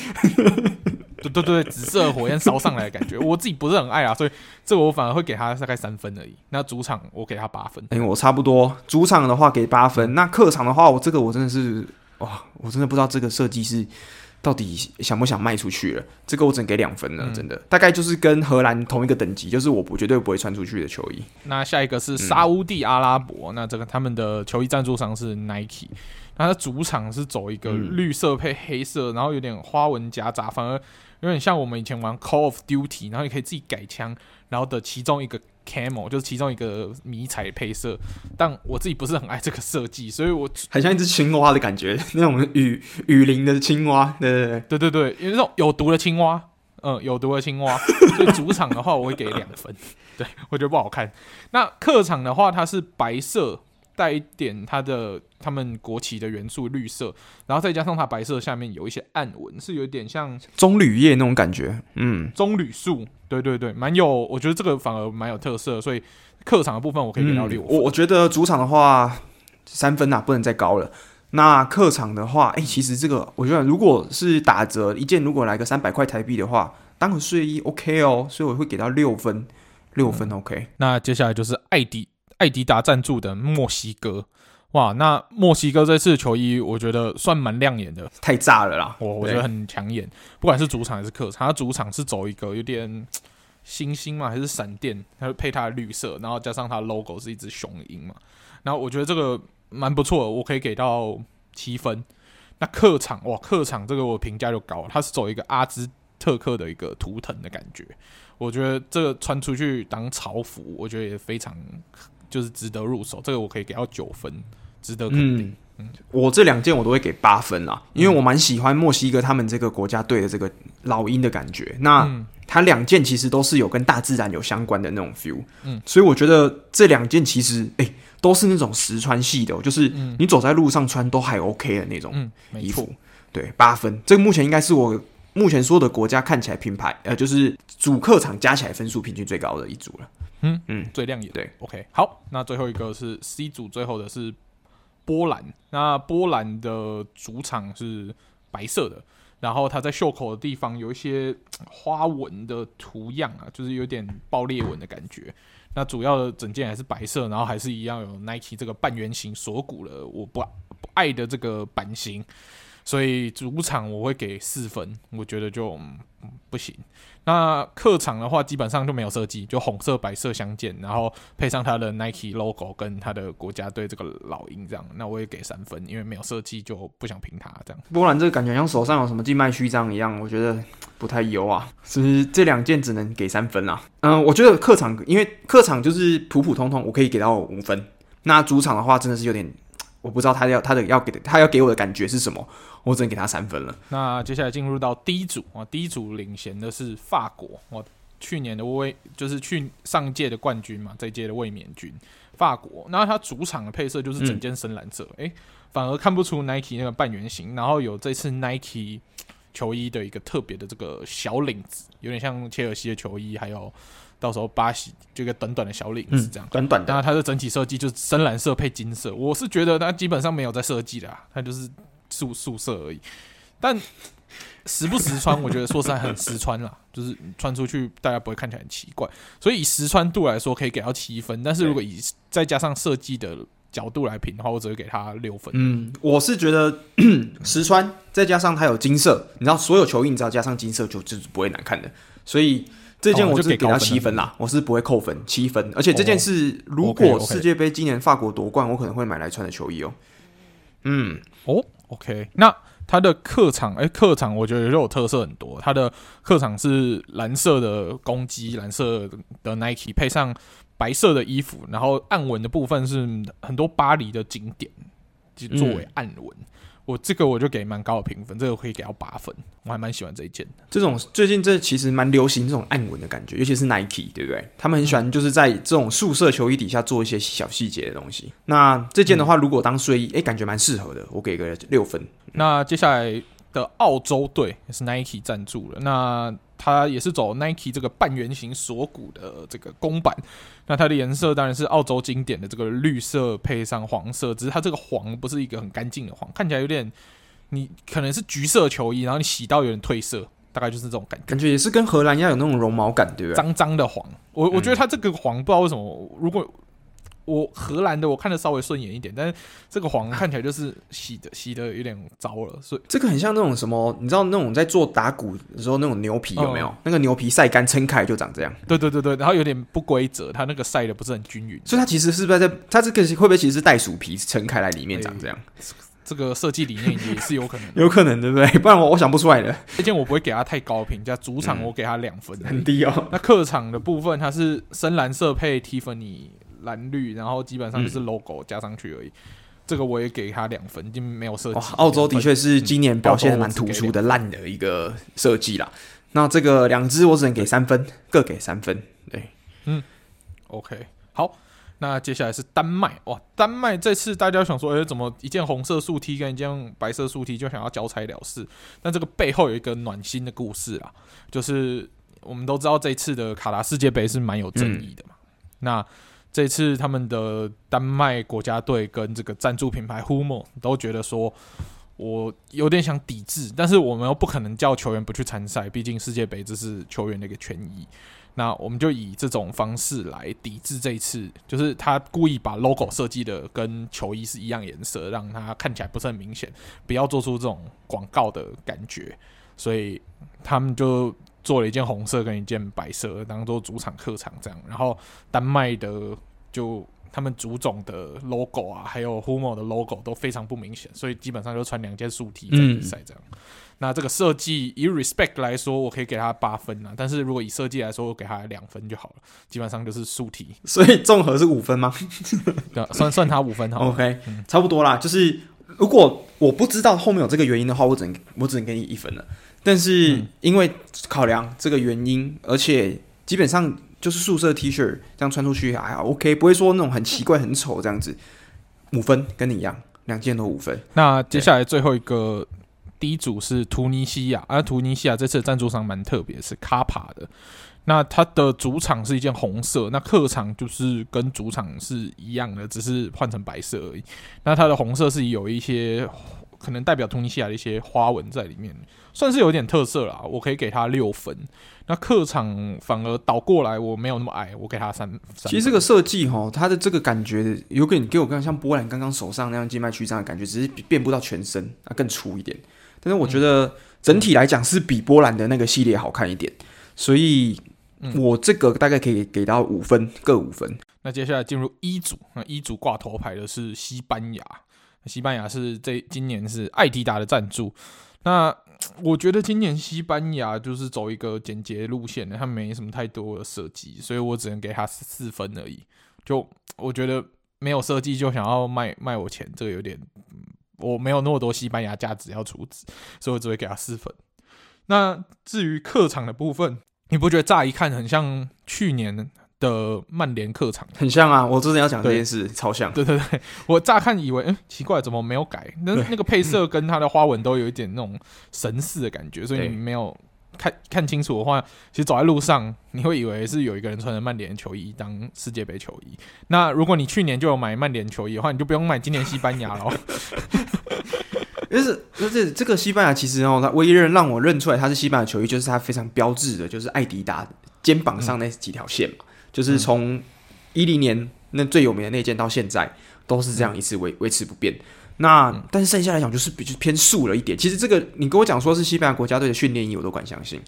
对对对，紫色火焰烧上来的感觉，我自己不是很爱啊，所以这个我反而会给他大概三分而已。那主场我给他八分，哎、欸，我差不多。主场的话给八分，那客场的话，我这个我真的是哇，我真的不知道这个设计师到底想不想卖出去了。这个我只能给两分了，真的，嗯、大概就是跟荷兰同一个等级，就是我不绝对不会穿出去的球衣。那下一个是沙乌地阿拉伯，嗯、那这个他们的球衣赞助商是 Nike，那他主场是走一个绿色配黑色，然后有点花纹夹杂，反而。有点像我们以前玩 Call of Duty，然后你可以自己改枪，然后的其中一个 camo 就是其中一个迷彩配色，但我自己不是很爱这个设计，所以我很像一只青蛙的感觉，那种雨雨林的青蛙，对对对对对对，因为那种有毒的青蛙，嗯，有毒的青蛙，所以主场的话我会给两分，对我觉得不好看。那客场的话它是白色。带一点它的他们国旗的元素绿色，然后再加上它白色下面有一些暗纹，是有点像棕榈叶那种感觉。嗯，棕榈树，对对对，蛮有，我觉得这个反而蛮有特色，所以客场的部分我可以给到六分。我、嗯、我觉得主场的话三分呐、啊，不能再高了。那客场的话，哎、欸，其实这个我觉得如果是打折一件，如果来个三百块台币的话，当个睡衣 OK 哦，所以我会给到六分，六分 OK、嗯。那接下来就是艾迪。艾迪达赞助的墨西哥，哇，那墨西哥这次的球衣我觉得算蛮亮眼的，太炸了啦！我我觉得很抢眼，不管是主场还是客场，他主场是走一个有点星星嘛，还是闪电，它配它的绿色，然后加上它的 logo 是一只雄鹰嘛，然后我觉得这个蛮不错的，我可以给到七分。那客场哇，客场这个我评价就高了，它是走一个阿兹特克的一个图腾的感觉，我觉得这个穿出去当潮服，我觉得也非常。就是值得入手，这个我可以给到九分，值得肯定。嗯，嗯，我这两件我都会给八分啦，因为我蛮喜欢墨西哥他们这个国家队的这个老鹰的感觉。那它两件其实都是有跟大自然有相关的那种 feel，嗯，所以我觉得这两件其实哎、欸、都是那种实穿系的，就是你走在路上穿都还 OK 的那种衣服。嗯、对，八分，这个目前应该是我目前所有的国家看起来品牌呃，就是主客场加起来分数平均最高的一组了。嗯嗯，最亮眼。对，OK，好，那最后一个是 C 组，最后的是波兰。那波兰的主场是白色的，然后它在袖口的地方有一些花纹的图样啊，就是有点爆裂纹的感觉。那主要的整件还是白色，然后还是一样有 Nike 这个半圆形锁骨的，我不不爱的这个版型。所以主场我会给四分，我觉得就、嗯、不行。那客场的话，基本上就没有设计，就红色白色相间，然后配上它的 Nike logo 跟它的国家队这个老鹰这样，那我也给三分，因为没有设计就不想评它这样。波兰这个感觉像手上有什么静脉曲张一样，我觉得不太优啊。其实这两件只能给三分啦。嗯，我觉得客场因为客场就是普普通通，我可以给到五分。那主场的话真的是有点，我不知道他要他的要给他要给我的感觉是什么。我只能给他三分了。那接下来进入到第一组啊第一组领衔的是法国，我去年的卫就是去上届的冠军嘛，这届的卫冕军法国。那他主场的配色就是整件深蓝色，诶、嗯欸，反而看不出 Nike 那个半圆形，然后有这次 Nike 球衣的一个特别的这个小领子，有点像切尔西的球衣，还有到时候巴西这个短短的小领子这样，嗯、短短的。那它的整体设计就是深蓝色配金色，我是觉得它基本上没有在设计的，它就是。素素色而已，但实不实穿，我觉得说实在很实穿啦，就是穿出去大家不会看起来很奇怪，所以以实穿度来说可以给到七分，但是如果以再加上设计的角度来评的话，我只会给他六分。嗯，我是觉得 实穿再加上它有金色，你知道所有球衣只要加上金色就就是不会难看的，所以这件我就给他七分啦，我是不会扣分七分，而且这件是如果世界杯今年法国夺冠，我可能会买来穿的球衣哦。嗯，哦。OK，那它的客场，哎、欸，客场我觉得就有特色很多。它的客场是蓝色的公鸡，蓝色的 Nike，配上白色的衣服，然后暗纹的部分是很多巴黎的景点，就作为暗纹。嗯我这个我就给蛮高的评分，这个可以给到八分，我还蛮喜欢这一件的。这种最近这其实蛮流行这种暗纹的感觉，尤其是 Nike，对不对？他们很喜欢就是在这种素色球衣底下做一些小细节的东西。那这件的话，如果当睡衣，哎、嗯，感觉蛮适合的，我给个六分。那接下来的澳洲队也是 Nike 赞助了，那。它也是走 Nike 这个半圆形锁骨的这个公版，那它的颜色当然是澳洲经典的这个绿色配上黄色，只是它这个黄不是一个很干净的黄，看起来有点，你可能是橘色球衣，然后你洗到有点褪色，大概就是这种感觉，感觉也是跟荷兰一样有那种绒毛感，对不对？脏脏的黄，我我觉得它这个黄不知道为什么，如果。我荷兰的我看的稍微顺眼一点，但是这个黄看起来就是洗的洗的有点糟了，所以这个很像那种什么，你知道那种在做打鼓的时候那种牛皮有没有？嗯、那个牛皮晒干撑开就长这样。对对对对，然后有点不规则，它那个晒的不是很均匀，所以它其实是不是在它这个会不会其实是袋鼠皮撑开来里面长这样？这个设计理念也是有可能，有可能对不对？不然我我想不出来的。这件我不会给它太高评价，主场我给它两分，很低哦。那客场的部分它是深蓝色配蒂芙尼。蓝绿，然后基本上就是 logo 加上去而已。嗯、这个我也给他两分，就没有设计。澳洲的确是今年表现蛮突出的烂的一个设计啦。那这个两只我只能给三分，各给三分。对，嗯，OK，好。那接下来是丹麦，哇，丹麦这次大家想说，哎，怎么一件红色竖 T 跟一件白色竖 T 就想要交差了事？但这个背后有一个暖心的故事啊，就是我们都知道这次的卡达世界杯是蛮有争议的嘛，嗯、那。这次他们的丹麦国家队跟这个赞助品牌 Humo 都觉得说，我有点想抵制，但是我们又不可能叫球员不去参赛，毕竟世界杯这是球员的一个权益。那我们就以这种方式来抵制这一次，就是他故意把 logo 设计的跟球衣是一样颜色，让它看起来不是很明显，不要做出这种广告的感觉。所以他们就。做了一件红色跟一件白色，当做主场客场这样。然后丹麦的就他们主总的 logo 啊，还有 Humo 的 logo 都非常不明显，所以基本上就穿两件素 T 在比赛这样。嗯、那这个设计以 respect 来说，我可以给他八分啊。但是如果以设计来说，我给他两分就好了。基本上就是素 T，所以综合是五分吗？对，算算他五分好。OK，、嗯、差不多啦。就是如果我不知道后面有这个原因的话，我只能我只能给你一分了。但是因为考量这个原因，嗯、而且基本上就是宿舍 T 恤这样穿出去还好 OK，不会说那种很奇怪、很丑这样子。五分跟你一样，两件都五分。那接下来最后一个第一组是突尼西亚，而、啊、突尼西亚这次的赞助商蛮特别，是卡帕的。那它的主场是一件红色，那客场就是跟主场是一样的，只是换成白色而已。那它的红色是有一些。可能代表突尼西亚的一些花纹在里面，算是有点特色啦。我可以给他六分。那客场反而倒过来，我没有那么矮，我给他三。其实这个设计哈，它的这个感觉有给你给我刚刚像波兰刚刚手上那样静脉曲张的感觉，只是遍布到全身，啊更粗一点。但是我觉得整体来讲是比波兰的那个系列好看一点，所以我这个大概可以给到五分，各五分。那接下来进入一组，那一组挂头牌的是西班牙，西班牙是这今年是艾迪达的赞助。那我觉得今年西班牙就是走一个简洁路线的，它没什么太多的设计，所以我只能给他四分而已。就我觉得没有设计就想要卖卖我钱，这个有点，我没有那么多西班牙价值要储值，所以我只会给他四分。那至于客场的部分，你不觉得乍一看很像去年的曼联客场很像啊，我之前要讲这件事超像。对对对，我乍看以为，嗯，奇怪，怎么没有改？那那个配色跟它的花纹都有一点那种神似的感觉，所以你没有看看清楚的话，其实走在路上你会以为是有一个人穿着曼联球衣当世界杯球衣。那如果你去年就有买曼联球衣的话，你就不用买今年西班牙了。就是，就是这个西班牙其实哦，它唯一认让我认出来它是西班牙球衣，就是它非常标志的，就是艾迪达肩膀上那几条线嘛。嗯就是从一零年那最有名的那件到现在都是这样一直维维持不变。那但是剩下来讲就是比较偏素了一点。其实这个你跟我讲说是西班牙国家队的训练衣，我都敢相信。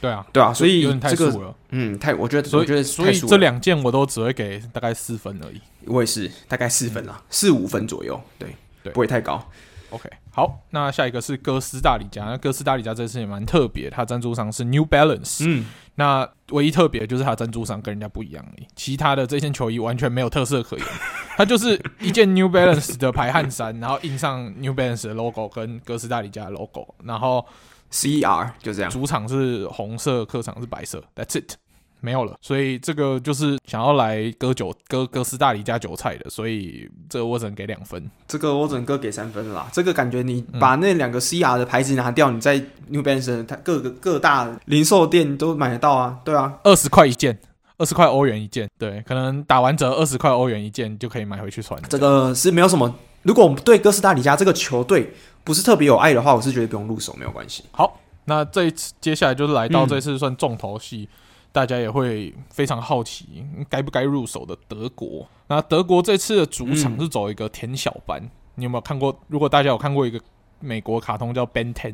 对啊，对啊，所以这个嗯，太我觉得我觉得所以这两件我都只会给大概四分而已。我也是大概四分啦，四五分左右，对对，不会太高。OK，好，那下一个是哥斯达黎加。那哥斯达黎加这次也蛮特别，它赞助商是 New Balance。嗯。那唯一特别就是它赞助商跟人家不一样而已，其他的这件球衣完全没有特色可言，它就是一件 New Balance 的排汗衫，然后印上 New Balance 的 logo 跟哥斯达黎加的 logo，然后 CR 就这样，主场是红色，客场是白色，That's it。没有了，所以这个就是想要来割韭割哥斯大黎加韭菜的，所以这个我只能给两分，这个我只能割给三分啦。这个感觉你把那两个 CR 的牌子拿掉，嗯、你在 New Balance 它各个各大零售店都买得到啊，对啊，二十块一件，二十块欧元一件，对，可能打完折二十块欧元一件就可以买回去穿。这个是没有什么，如果我们对哥斯达黎加这个球队不是特别有爱的话，我是觉得不用入手，没有关系。好，那这一次接下来就是来到这次算重头戏。嗯大家也会非常好奇，该不该入手的德国。那德国这次的主场是走一个田小班，嗯、你有没有看过？如果大家有看过一个美国卡通叫《Ben Ten》，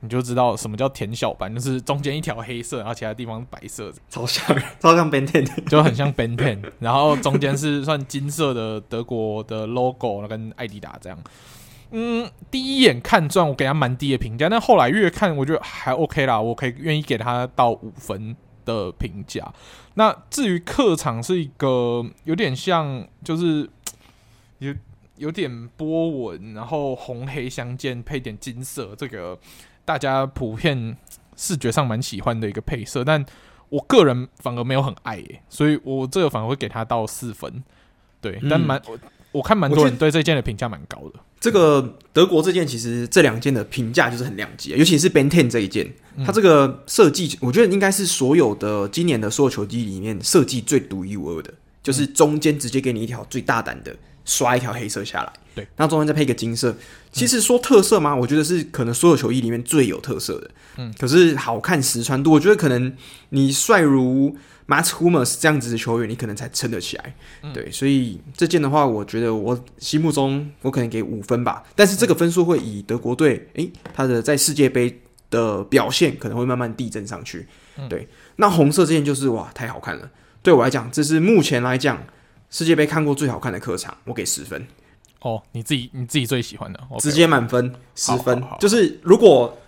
你就知道什么叫田小班，就是中间一条黑色，然后其他地方是白色的，超像，超像 Ben Ten，就很像 Ben Ten。然后中间是算金色的德国的 logo，跟艾迪达这样。嗯，第一眼看转，我给他蛮低的评价，但后来越看，我觉得还 OK 啦，我可以愿意给他到五分。的评价。那至于客场是一个有点像，就是 有有点波纹，然后红黑相间，配点金色，这个大家普遍视觉上蛮喜欢的一个配色。但我个人反而没有很爱耶，所以我这个反而会给他到四分。对，但蛮、嗯、我我看蛮多人对这件的评价蛮高的。这个德国这件其实这两件的评价就是很两极，尤其是 Ben Ten 这一件，它这个设计，我觉得应该是所有的今年的所有球衣里面设计最独一无二的，就是中间直接给你一条最大胆的刷一条黑色下来，对，然后中间再配个金色。其实说特色吗？我觉得是可能所有球衣里面最有特色的，嗯，可是好看实穿度，我觉得可能你帅如。Mats Hummels 这样子的球员，你可能才撑得起来，嗯、对，所以这件的话，我觉得我心目中我可能给五分吧，但是这个分数会以德国队诶他的在世界杯的表现可能会慢慢递增上去，嗯、对，那红色这件就是哇太好看了，对我来讲这是目前来讲世界杯看过最好看的客场，我给十分。哦，你自己你自己最喜欢的，okay, 直接满分十分，就是如果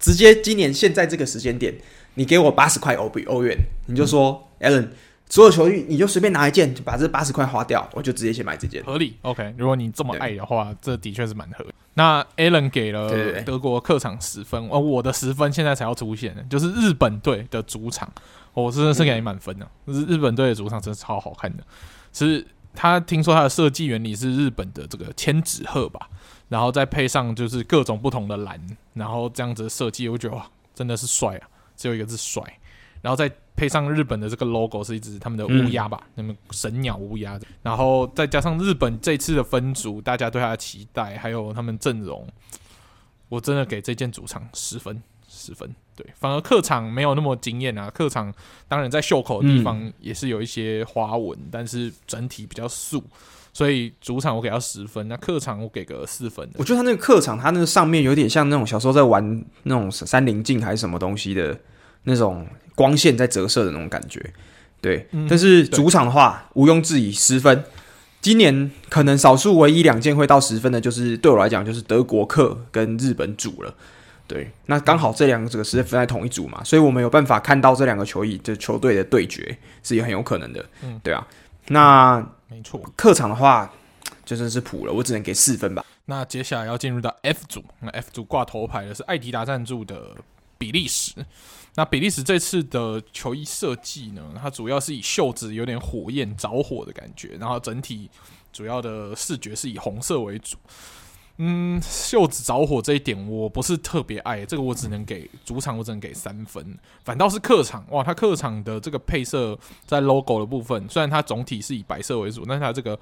直接今年现在这个时间点。你给我八十块欧币欧元，你就说、嗯、Allen，所有球衣你就随便拿一件，就把这八十块花掉，我就直接先买这件。合理，OK。如果你这么爱的话，这的确是蛮合理。那 Allen 给了德国客场十分，而我的十分现在才要出现，就是日本队的主场，我真的是给你满分的。日、嗯、日本队的主场真的超好看的，其实他听说他的设计原理是日本的这个千纸鹤吧，然后再配上就是各种不同的蓝，然后这样子的设计，我觉得哇，真的是帅啊！只有一个字帅，然后再配上日本的这个 logo 是一只他们的乌鸦吧，那么、嗯、神鸟乌鸦，然后再加上日本这次的分组，大家对他的期待，还有他们阵容，我真的给这件主场十分，十分。对，反而客场没有那么惊艳啊，客场当然在袖口的地方也是有一些花纹，嗯、但是整体比较素，所以主场我给到十分，那客场我给个四分。我觉得他那个客场，他那个上面有点像那种小时候在玩那种三棱镜还是什么东西的那种光线在折射的那种感觉。对，嗯、但是主场的话，毋庸置疑十分。今年可能少数唯一两件会到十分的，就是对我来讲，就是德国客跟日本主了。对，那刚好这两个这个是分在同一组嘛，所以我们有办法看到这两个球衣这球队的对决是也很有可能的。嗯，对啊。那没错，客场的话就真是普了，我只能给四分吧。那接下来要进入到 F 组，那 F 组挂头牌的是艾迪达赞助的比利时。那比利时这次的球衣设计呢，它主要是以袖子有点火焰着火的感觉，然后整体主要的视觉是以红色为主。嗯，袖子着火这一点我不是特别爱，这个我只能给主场，我只能给三分。反倒是客场，哇，它客场的这个配色在 logo 的部分，虽然它总体是以白色为主，但是它这个。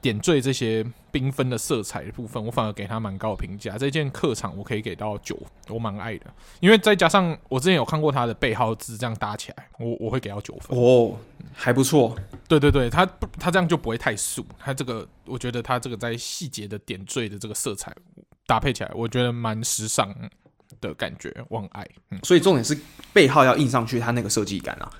点缀这些缤纷的色彩的部分，我反而给他蛮高的评价。这件客场我可以给到九，我蛮爱的，因为再加上我之前有看过他的背号字这样搭起来，我我会给到九分哦，还不错。对对对，他他这样就不会太素，他这个我觉得他这个在细节的点缀的这个色彩搭配起来，我觉得蛮时尚的感觉，我很爱。嗯，所以重点是背号要印上去，它那个设计感啊。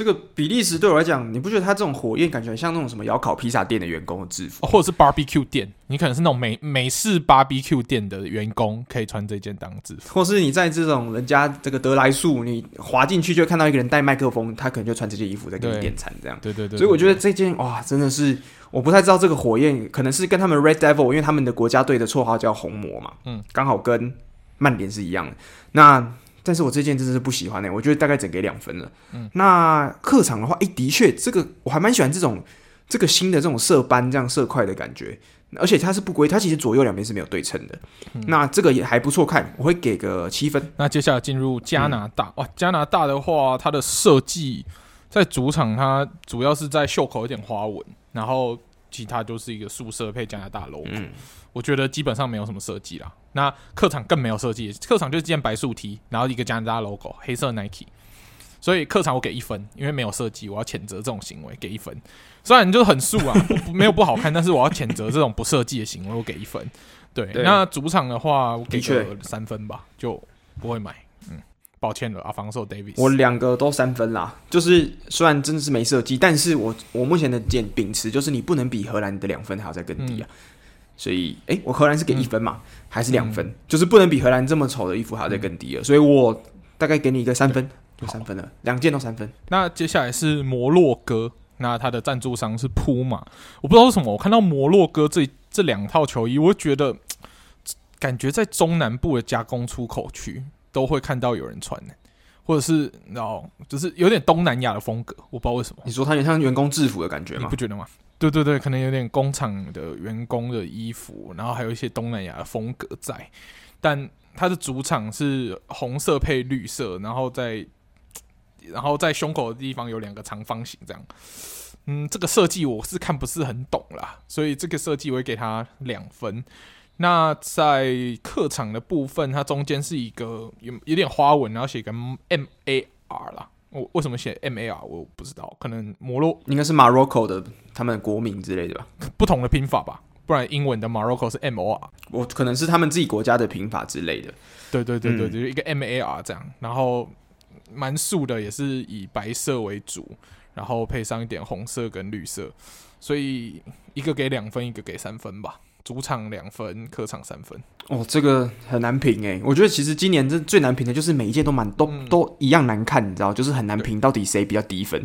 这个比利时对我来讲，你不觉得他这种火焰感觉像那种什么窑烤披萨店的员工的制服，或者是 barbecue 店？你可能是那种美美式 barbecue 店的员工，可以穿这件当制服。或是你在这种人家这个德来树，你滑进去就看到一个人带麦克风，他可能就穿这件衣服在给你点餐，这样。对对对，对。所以我觉得这件哇，真的是我不太知道这个火焰可能是跟他们 Red Devil，因为他们的国家队的绰号叫红魔嘛，嗯，刚好跟曼联是一样的。那但是我这件真的是不喜欢呢、欸，我觉得大概只给两分了。嗯，那客场的话，诶、欸，的确，这个我还蛮喜欢这种这个新的这种色斑这样色块的感觉，而且它是不规，它其实左右两边是没有对称的。嗯、那这个也还不错看，我会给个七分。那接下来进入加拿大，嗯、哇，加拿大的话，它的设计在主场，它主要是在袖口有点花纹，然后其他就是一个素色配加拿大 logo。嗯我觉得基本上没有什么设计啦。那客场更没有设计，客场就是件白素 T，然后一个加拿大 logo，黑色 Nike。所以客场我给一分，因为没有设计，我要谴责这种行为，给一分。虽然就是很素啊，没有不好看，但是我要谴责这种不设计的行为，我给一分。对，对那主场的话，我给个三分吧，就不会买。嗯，抱歉了啊，防守 Davis。我两个都三分啦，就是虽然真的是没设计，但是我我目前的见秉持就是你不能比荷兰的两分还要再更低啊。嗯所以，哎、欸，我荷兰是给一分嘛，嗯、还是两分？嗯、就是不能比荷兰这么丑的衣服还要再更低了。嗯、所以我大概给你一个三分，就三分了，两件都三分。那接下来是摩洛哥，那它的赞助商是铺马。我不知道为什么，我看到摩洛哥这这两套球衣，我觉得 感觉在中南部的加工出口区都会看到有人穿呢，或者是然后就是有点东南亚的风格，我不知道为什么。你说它有点像员工制服的感觉吗？你不觉得吗？对对对，可能有点工厂的员工的衣服，然后还有一些东南亚的风格在，但它的主场是红色配绿色，然后在然后在胸口的地方有两个长方形这样，嗯，这个设计我是看不是很懂啦，所以这个设计我会给他两分。那在客场的部分，它中间是一个有有点花纹，然后写个 M A R 啦。我为什么写 M A R？我不知道，可能摩洛应该是 Morocco 的他们的国名之类的吧，不同的拼法吧，不然英文的 Morocco 是 M O R，我可能是他们自己国家的拼法之类的。对对对对，嗯、就一个 M A R 这样，然后蛮素的，也是以白色为主，然后配上一点红色跟绿色，所以一个给两分，一个给三分吧。主场两分，客场三分。哦，这个很难评诶。我觉得其实今年这最难评的就是每一件都蛮都、嗯、都一样难看，你知道，就是很难评到底谁比较低分。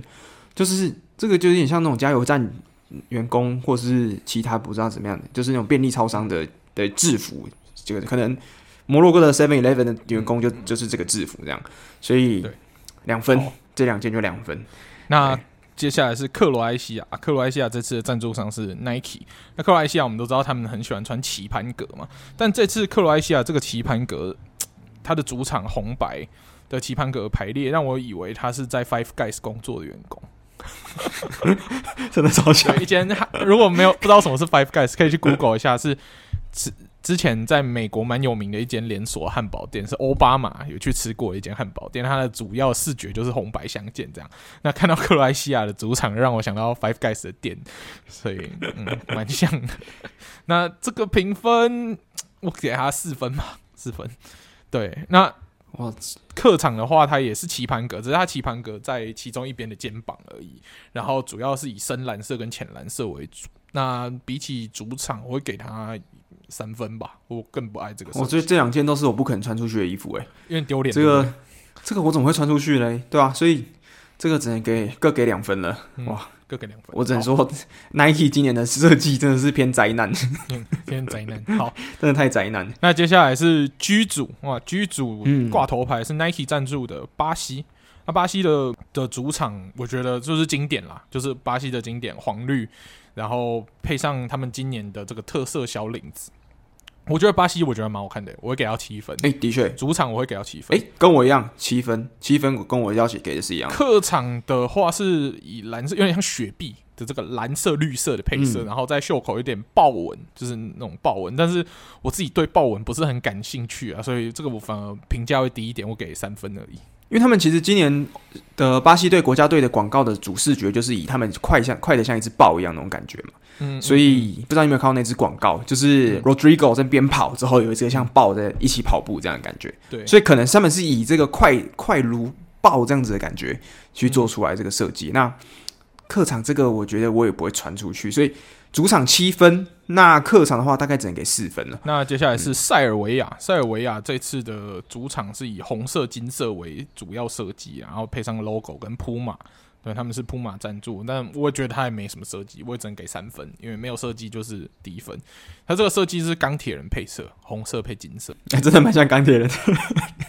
就是这个就有点像那种加油站员工，或是其他不知道怎么样的，就是那种便利超商的的制服。这个可能摩洛哥的 Seven Eleven 的员工就、嗯、就是这个制服这样。所以两分，对这两件就两分。那。接下来是克罗埃西亚，克罗埃西亚这次的赞助商是 Nike。那克罗埃西亚我们都知道他们很喜欢穿棋盘格嘛，但这次克罗埃西亚这个棋盘格，它的主场红白的棋盘格排列，让我以为他是在 Five Guys 工作的员工，真的超像。一间如果没有不知道什么是 Five Guys，可以去 Google 一下，是吃之前在美国蛮有名的一间连锁汉堡店，是奥巴马有去吃过一间汉堡店，它的主要视觉就是红白相间这样。那看到克罗埃西亚的主场，让我想到 Five Guys 的店，所以嗯，蛮像的。那这个评分，我给他四分吧，四分。对，那我客场的话，它也是棋盘格，只是它棋盘格在其中一边的肩膀而已。然后主要是以深蓝色跟浅蓝色为主。那比起主场，我会给他。三分吧，我更不爱这个。我觉得这两件都是我不可能穿出去的衣服，欸，哎，因为丢脸。这个，这个我怎么会穿出去呢？对吧，啊？所以这个只能给各给两分了。嗯、哇，各给两分。我只能说，Nike 今年的设计真的是偏灾难，嗯，偏灾难。好，真的太灾难。那接下来是居组哇居组挂头牌是 Nike 赞助的巴西。那巴西的的主场，我觉得就是经典啦，就是巴西的经典黄绿。然后配上他们今年的这个特色小领子，我觉得巴西我觉得蛮好看的，我会给到七分。哎，的确，主场我会给到七分。哎，跟我一样，七分，七分跟我要求给的是一样。客场的话是以蓝色，有点像雪碧的这个蓝色绿色的配色，嗯、然后在袖口有点豹纹，就是那种豹纹。但是我自己对豹纹不是很感兴趣啊，所以这个我反而评价会低一点，我给三分而已。因为他们其实今年的巴西队国家队的广告的主视觉就是以他们快像快的像一只豹一样那种感觉嘛，嗯，所以不知道你有没有看到那支广告，就是 Rodrigo 在边跑之后有一只像豹在一起跑步这样的感觉，对，所以可能他们是以这个快快如豹这样子的感觉去做出来这个设计。那客场这个我觉得我也不会传出去，所以。主场七分，那客场的话大概只能给四分了。那接下来是塞尔维亚，塞尔维亚这次的主场是以红色、金色为主要设计，然后配上 logo 跟 Puma，对，他们是 Puma 赞助，但我觉得他也没什么设计，我也只能给三分，因为没有设计就是低分。他这个设计是钢铁人配色，红色配金色，真的蛮像钢铁人。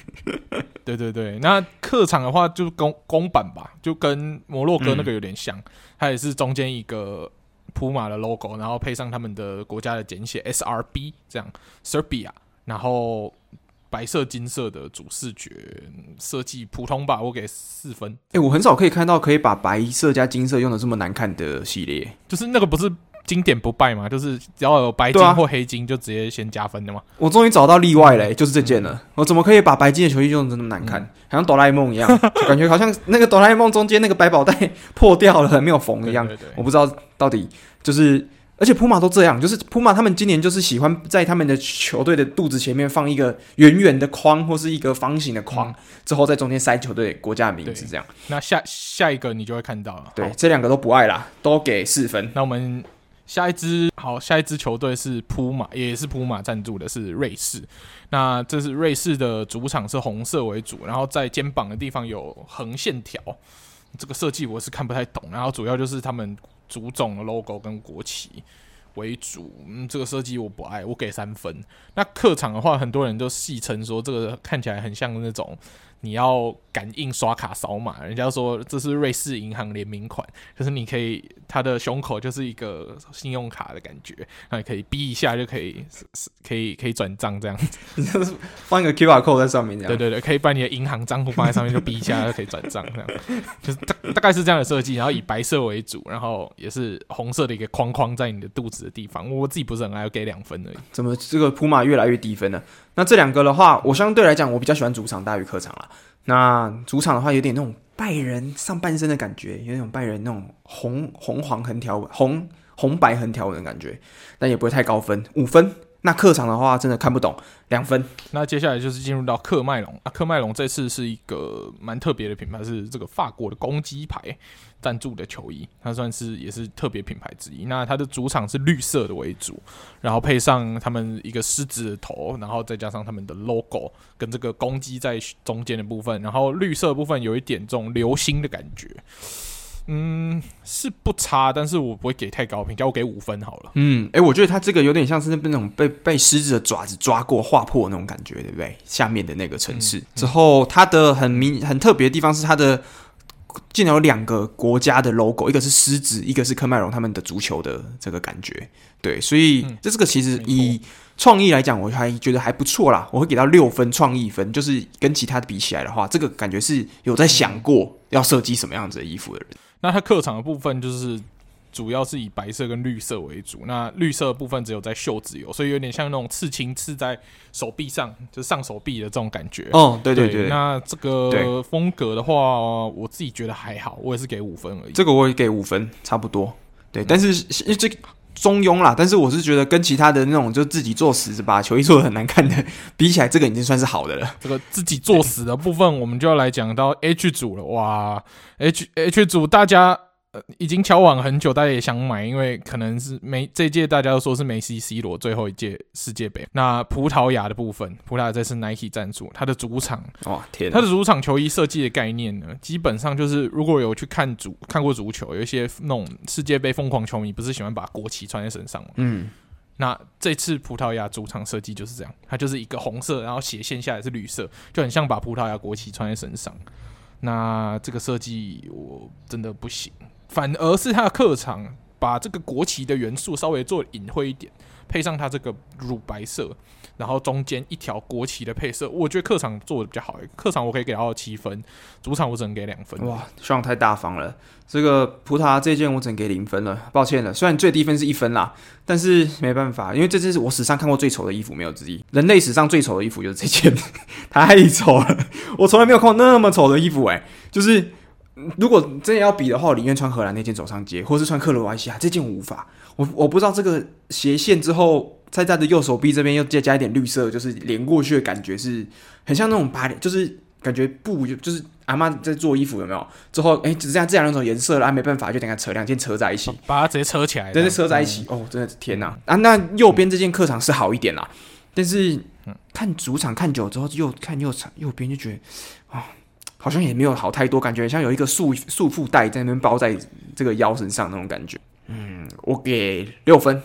对对对，那客场的话就是公公版吧，就跟摩洛哥那个有点像，嗯、它也是中间一个。普马的 logo，然后配上他们的国家的简写 SRB，这样 Serbia，然后白色金色的主视觉设计普通吧，我给四分。哎、欸，我很少可以看到可以把白色加金色用的这么难看的系列，就是那个不是经典不败嘛，就是只要有白金或黑金就直接先加分的嘛。我终于找到例外嘞，就是这件了。我怎么可以把白金的球衣用的那么难看，嗯、好像哆啦 A 梦一样，感觉好像那个哆啦 A 梦中间那个百宝袋破掉了，没有缝一样。我不知道。到底就是，而且普马都这样，就是普马他们今年就是喜欢在他们的球队的肚子前面放一个圆圆的框或是一个方形的框，嗯、之后在中间塞球队国家的名字，这样。那下下一个你就会看到了。对，这两个都不爱啦，都给四分。那我们下一支好，下一支球队是普马，也是普马赞助的，是瑞士。那这是瑞士的主场是红色为主，然后在肩膀的地方有横线条，这个设计我是看不太懂。然后主要就是他们。主总的 logo 跟国旗为主，嗯，这个设计我不爱，我给三分。那客场的话，很多人都戏称说这个看起来很像那种。你要感应刷卡扫码，人家说这是瑞士银行联名款，就是你可以它的胸口就是一个信用卡的感觉，那你可以逼一下就可以，可以可以转账这样子，就是放一个 QR code 在上面这样。对对对，可以把你的银行账户放在上面，就逼一下就可以转账这样，就是大大概是这样的设计，然后以白色为主，然后也是红色的一个框框在你的肚子的地方。我自己不是很爱，给两分而已。怎么这个普马越来越低分呢？那这两个的话，我相对来讲，我比较喜欢主场大于客场啦。那主场的话，有点那种拜仁上半身的感觉，有那种拜仁那种红红黄横条纹、红红白横条纹的感觉，但也不会太高分，五分。那客场的话，真的看不懂，两分。那接下来就是进入到克麦隆啊，克麦隆这次是一个蛮特别的品牌，是这个法国的公鸡牌。赞助的球衣，它算是也是特别品牌之一。那它的主场是绿色的为主，然后配上他们一个狮子的头，然后再加上他们的 logo 跟这个公鸡在中间的部分，然后绿色部分有一点这种流星的感觉。嗯，是不差，但是我不会给太高评价，我给五分好了。嗯，诶，我觉得他这个有点像是那种被被狮子的爪子抓过划破那种感觉，对不对？下面的那个城市、嗯嗯、之后，它的很明很特别的地方是它的。竟然有两个国家的 logo，一个是狮子，一个是科麦隆他们的足球的这个感觉，对，所以这这个其实以创意来讲，我还觉得还不错啦，我会给到六分创意分，就是跟其他的比起来的话，这个感觉是有在想过要设计什么样子的衣服的人。那他客场的部分就是主要是以白色跟绿色为主。那绿色的部分只有在袖子有，所以有点像那种刺青刺在手臂上，就是上手臂的这种感觉。哦，对对对，对。那这个风格的话，我自己觉得还好，我也是给五分而已。这个我也给五分，差不多。对，但是这个。中庸啦，但是我是觉得跟其他的那种就自己作死把球衣做的很难看的 比起来，这个已经算是好的了。这个自己作死的部分，我们就要来讲到 H 组了。哇，H H 组大家。已经敲碗很久，大家也想买，因为可能是梅这届大家都说是梅西 C 罗最后一届世界杯。那葡萄牙的部分，葡萄牙这次 Nike 赞助，它的主场哇天，它的主场球衣设计的概念呢，基本上就是如果有去看足看过足球，有一些那种世界杯疯狂球迷不是喜欢把国旗穿在身上吗？嗯，那这次葡萄牙主场设计就是这样，它就是一个红色，然后斜线下来是绿色，就很像把葡萄牙国旗穿在身上。那这个设计我真的不行。反而是他的客场把这个国旗的元素稍微做隐晦一点，配上他这个乳白色，然后中间一条国旗的配色，我觉得客场做的比较好。客场我可以给到七分，主场我只能给两分。哇，希望太大方了。这个葡萄牙这件我只能给零分了，抱歉了。虽然最低分是一分啦，但是没办法，因为这件是我史上看过最丑的衣服，没有之一。人类史上最丑的衣服就是这件，太丑了。我从来没有看过那么丑的衣服，欸，诶，就是。如果真的要比的话，我宁愿穿荷兰那件走上街，或是穿克罗埃西亚这件，无法。我我不知道这个斜线之后，在他的右手臂这边又再加一点绿色，就是连过去的感觉是很像那种八点，就是感觉布就是阿妈在做衣服有没有？之后哎、欸，只剩下这两种颜色了，啊，没办法，就等下扯两件扯在一起，把它直接扯起来，直接扯在一起。嗯、哦，真的是天哪！啊，那右边这件客场是好一点啦，但是看主场看久之后，右看右场右边就觉得啊。哦好像也没有好太多，感觉像有一个束束缚带在那边包在这个腰身上那种感觉。嗯，我给六分，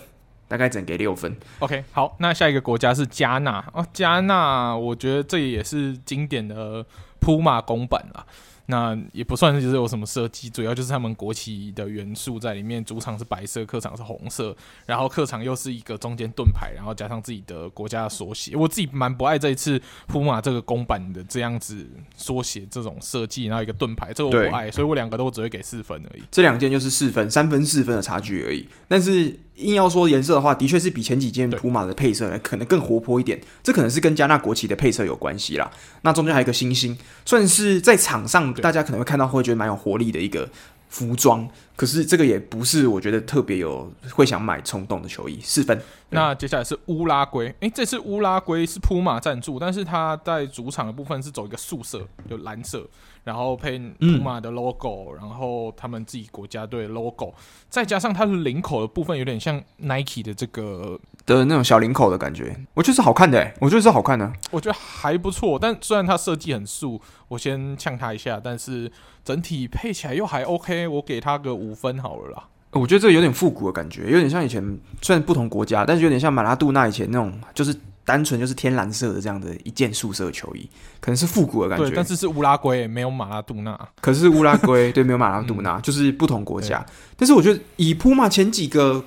大概只能给六分。OK，好，那下一个国家是加纳哦，加纳，我觉得这也是经典的铺马公版啦。那也不算是就是有什么设计，主要就是他们国旗的元素在里面。主场是白色，客场是红色，然后客场又是一个中间盾牌，然后加上自己的国家的缩写。我自己蛮不爱这一次普马这个公版的这样子缩写这种设计，然后一个盾牌，这个我不爱，所以我两个都只会给四分而已。这两件就是四分，三分四分的差距而已。但是硬要说颜色的话，的确是比前几件普马的配色可能更活泼一点。这可能是跟加纳国旗的配色有关系啦。那中间还有一个星星，算是在场上大家可能会看到会觉得蛮有活力的一个服装。可是这个也不是我觉得特别有会想买冲动的球衣。四分。那接下来是乌拉圭，诶、欸，这次乌拉圭是普马赞助，但是他在主场的部分是走一个素色，有蓝色。然后配普马的 logo，、嗯、然后他们自己国家队的 logo，再加上它的领口的部分有点像 Nike 的这个的那种小领口的感觉，我觉得是好看的，诶，我觉得是好看的，我觉得还不错。但虽然它设计很素，我先呛它一下，但是整体配起来又还 OK，我给它个五分好了啦。我觉得这个有点复古的感觉，有点像以前，虽然不同国家，但是有点像马拉杜纳以前那种，就是。单纯就是天蓝色的这样的一件素色球衣，可能是复古的感觉。对，但是是乌拉圭，没有马拉杜纳。可是乌拉圭对，没有马拉杜纳，嗯，就是不同国家。但是我觉得以普马前几个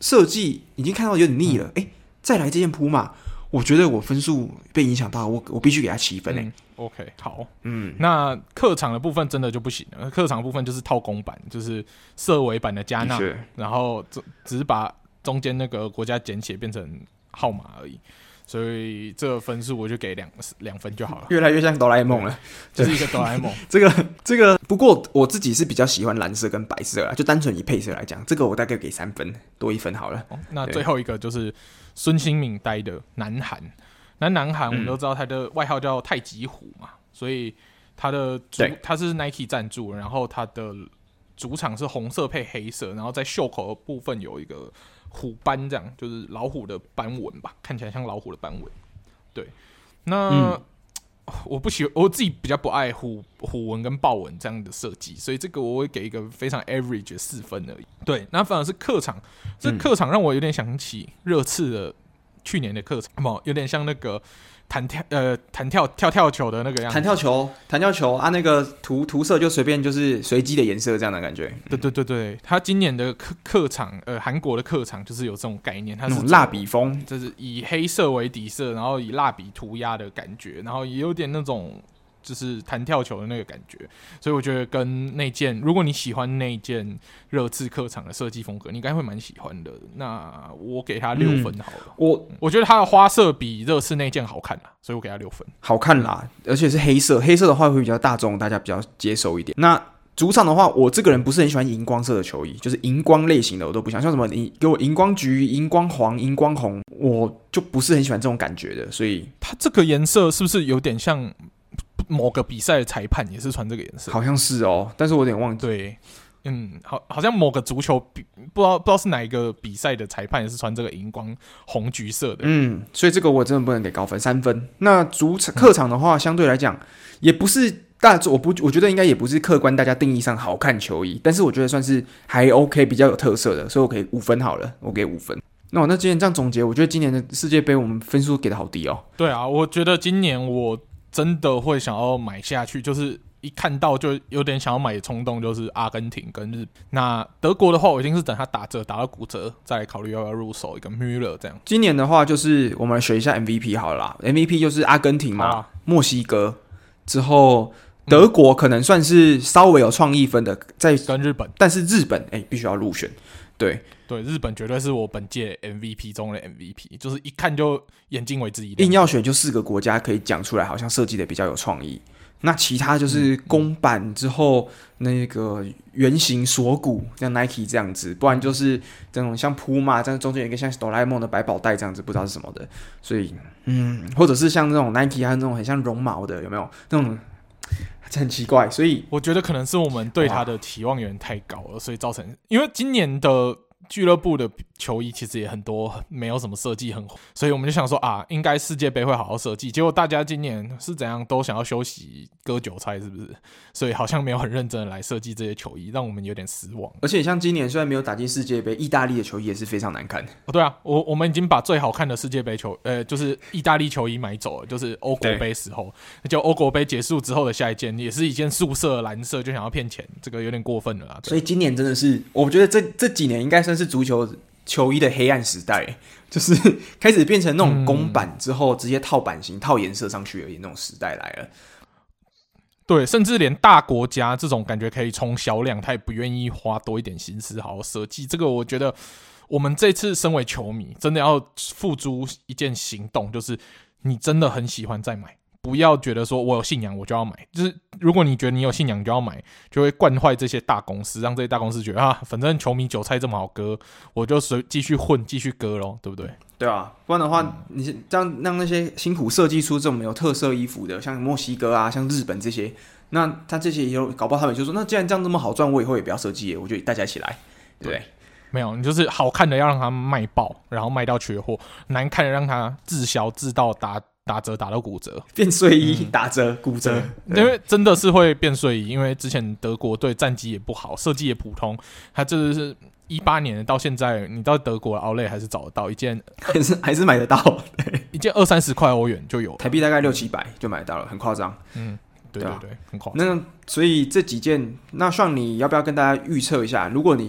设计已经看到有点腻了，哎，嗯欸，再来这件普马，我觉得我分数被影响到，我我必须给他七分。OK，好，嗯，那客场的部分真的就不行了。客场的部分就是套公版，就是色违版的加纳，然后只只是把中间那个国家简写变成号码而已。所以这个分数我就给两两分就好了。越来越像哆啦 A 梦了，就是一个哆啦 A 梦。这个这个，不过我自己是比较喜欢蓝色跟白色啦，就单纯以配色来讲，这个我大概给三分多一分好了。哦，那最后一个就是孙兴敏带的南韩，那南韩我们都知道他的外号叫太极虎嘛，嗯、所以他的主他是 Nike 赞助，然后他的主场是红色配黑色，然后在袖口的部分有一个。虎斑这样就是老虎的斑纹吧，看起来像老虎的斑纹。对，那、嗯、我不喜，我自己比较不爱虎虎纹跟豹纹这样的设计，所以这个我会给一个非常 average 的四分而已。对，那反而是客场，这客场让我有点想起热刺的去年的客场，不，有点像那个。弹跳呃，弹跳跳跳球的那个样子，弹跳球，弹跳球啊，那个涂涂色就随便就是随机的颜色这样的感觉。对对对对，他今年的客客场，呃，韩国的客场就是有这种概念，它是蜡笔风，就是以黑色为底色，然后以蜡笔涂鸦的感觉，然后也有点那种就是弹跳球的那个感觉，所以我觉得跟那件，如果你喜欢那件热刺客场的设计风格，你应该会蛮喜欢的。那我给他六分好了。嗯、我我觉得它的花色比热刺那件好看啦，所以我给他六分。好看啦，而且是黑色，黑色的话会比较大众，大家比较接受一点。那主场的话，我这个人不是很喜欢荧光色的球衣，就是荧光类型的我都不想，像什么你给我荧光橘、荧光黄、荧光红，我就不是很喜欢这种感觉的。所以它这个颜色是不是有点像某个比赛的裁判也是穿这个颜色？好像是哦，但是我有点忘记。对，嗯，好，好像某个足球比不知道不知道是哪一个比赛的裁判也是穿这个荧光红橘色的。嗯，所以这个我真的不能给高分，三分。那主场客场的话，相对来讲也不是。大我不，我觉得应该也不是客观大家定义上好看球衣，但是我觉得算是还 OK，比较有特色的，所以我给五分好了，我给五分。那我那今天这样总结，我觉得今年的世界杯我们分数给的好低哦。对啊，我觉得今年我真的会想要买下去，就是一看到就有点想要买的冲动，就是阿根廷跟日。那德国的话，我一定是等它打折打到骨折，再考虑要不要入手一个 Müller 这样。今年的话，就是我们选一下 MVP 好了啦，MVP 就是阿根廷嘛，啊、墨西哥之后。德国可能算是稍微有创意分的，在跟日本，但是日本哎、欸，必须要入选。对对，日本绝对是我本届 MVP 中的 MVP，就是一看就眼睛为之一亮。硬要选就四个国家可以讲出来，好像设计的比较有创意。那其他就是公版之后那个圆形锁骨，像 Nike 这样子，不然就是这种像 Puma 这样中间有一个像哆啦 A 梦的百宝袋这样子，不知道是什么的。所以嗯，或者是像那种 Nike 还有那种很像绒毛的，有没有那种？很奇怪，所以我觉得可能是我们对他的期望有点太高了，所以造成，因为今年的。俱乐部的球衣其实也很多，没有什么设计很红，所以我们就想说啊，应该世界杯会好好设计。结果大家今年是怎样都想要休息割韭菜，是不是？所以好像没有很认真的来设计这些球衣，让我们有点失望。而且像今年虽然没有打进世界杯，意大利的球衣也是非常难看。哦，对啊，我我们已经把最好看的世界杯球，呃，就是意大利球衣买走了，就是欧国杯时候，就欧国杯结束之后的下一件也是一件素色蓝色，就想要骗钱，这个有点过分了啊。所以今年真的是，我觉得这这几年应该算是。是足球球衣的黑暗时代，就是 开始变成那种公版之后直接套版型、套颜色上去而已那种时代来了。对，甚至连大国家这种感觉可以冲销量，他也不愿意花多一点心思好好设计。这个我觉得，我们这次身为球迷，真的要付诸一件行动，就是你真的很喜欢再买。不要觉得说我有信仰我就要买，就是如果你觉得你有信仰你就要买，就会惯坏这些大公司，让这些大公司觉得啊，反正球迷韭菜这么好割，我就随继续混继续割咯，对不对？对啊，不然的话，嗯、你这样让那些辛苦设计出这种有特色衣服的，像墨西哥啊，像日本这些，那他这些也有搞不好他们就说，那既然这样这么好赚，我以后也不要设计，我就大家一起来，对？没有，你就是好看的要让它卖爆，然后卖到缺货；难看的让它滞销，滞到达。打折打到骨折，变睡衣打折骨折，因为真的是会变睡衣。因为之前德国队战绩也不好，设计也普通。它这是一八年到现在，你到德国奥莱还是找得到一件，还是还是买得到，一件二三十块欧元就有，台币大概六七百就买得到了，很夸张。嗯，对对对，很夸张。那所以这几件，那像你要不要跟大家预测一下？如果你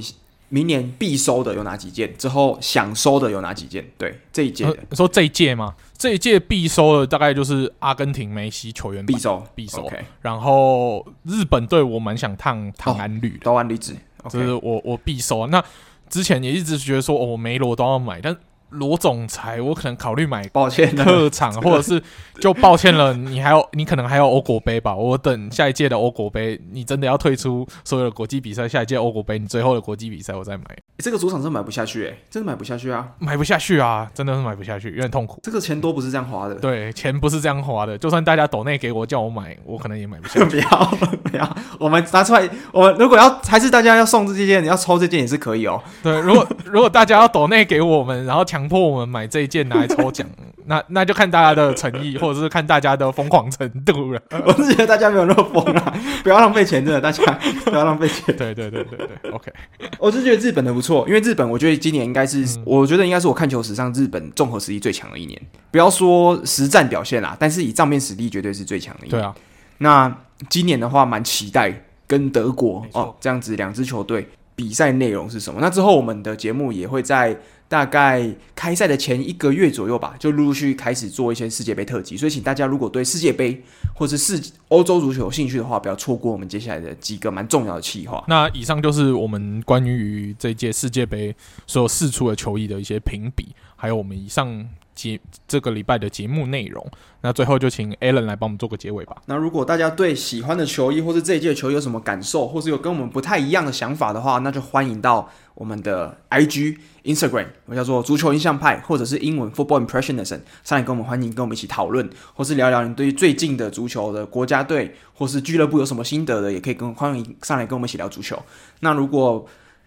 明年必收的有哪几件？之后想收的有哪几件？对，这一届，说这一届吗？这一届必收的大概就是阿根廷梅西球员必收，必收。Okay. 然后日本队我蛮想烫烫安绿的，刀安绿子，就是我我必收。那之前也一直觉得说，哦，梅罗都要买，但。罗总裁，我可能考虑买，抱歉，客场 或者是就抱歉了，你还有你可能还有欧国杯吧，我等下一届的欧国杯，你真的要退出所有的国际比赛，下一届欧国杯你最后的国际比赛我再买。这个主场真买不下去，哎，真的买不下去啊，买不下去啊，真的是买不下去，有点痛苦。这个钱多不是这样花的，对，钱不是这样花的，就算大家抖内给我叫我买，我可能也买不下去。不要 不要，我们拿出来，我们如果要还是大家要送这件，你要抽这件也是可以哦。对，如果如果大家要抖内给我们，然后强迫我们买这。一件拿来抽奖，那那就看大家的诚意，或者是看大家的疯狂程度了。我是觉得大家没有那么疯啊，不要浪费钱，真的，大家不要浪费钱。对对对对对，OK。我是觉得日本的不错，因为日本我觉得今年应该是，嗯、我觉得应该是我看球史上日本综合实力最强的一年。不要说实战表现啦，但是以账面实力绝对是最强的一年。对啊，那今年的话蛮期待跟德国哦这样子两支球队。比赛内容是什么。那之后我们的节目也会在大概开赛的前一个月左右吧，就陆陆续续开始做一些世界杯特辑。所以，请大家如果对世界杯或是世欧洲足球有兴趣的话，不要错过我们接下来的几个蛮重要的企划。那以上就是我们关于这届世界杯所有四出的球衣的一些评比，还有我们以上。节这个礼拜的节目内容，那最后就请 Alan 来帮我们做个结尾吧。那如果大家对喜欢的球衣或是这一届球衣有什么感受，或是有跟我们不太一样的想法的话，那就欢迎到我们的 IG、Instagram，我叫做足球印象派，或者是英文 Football Impressionism 上来跟我们欢迎，跟我们一起讨论，或是聊聊你对于最近的足球的国家队或是俱乐部有什么心得的，也可以跟欢迎上来跟我们一起聊足球。那如果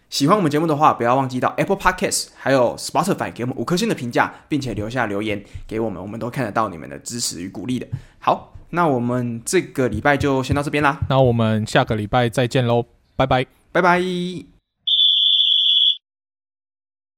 喜欢我们节目的话，不要忘记到 Apple Podcast 还有 Spotify 给我们五颗星的评价，并且留下留言给我们，我们都看得到你们的支持与鼓励的。好，那我们这个礼拜就先到这边啦。那我们下个礼拜再见喽，拜拜，拜拜。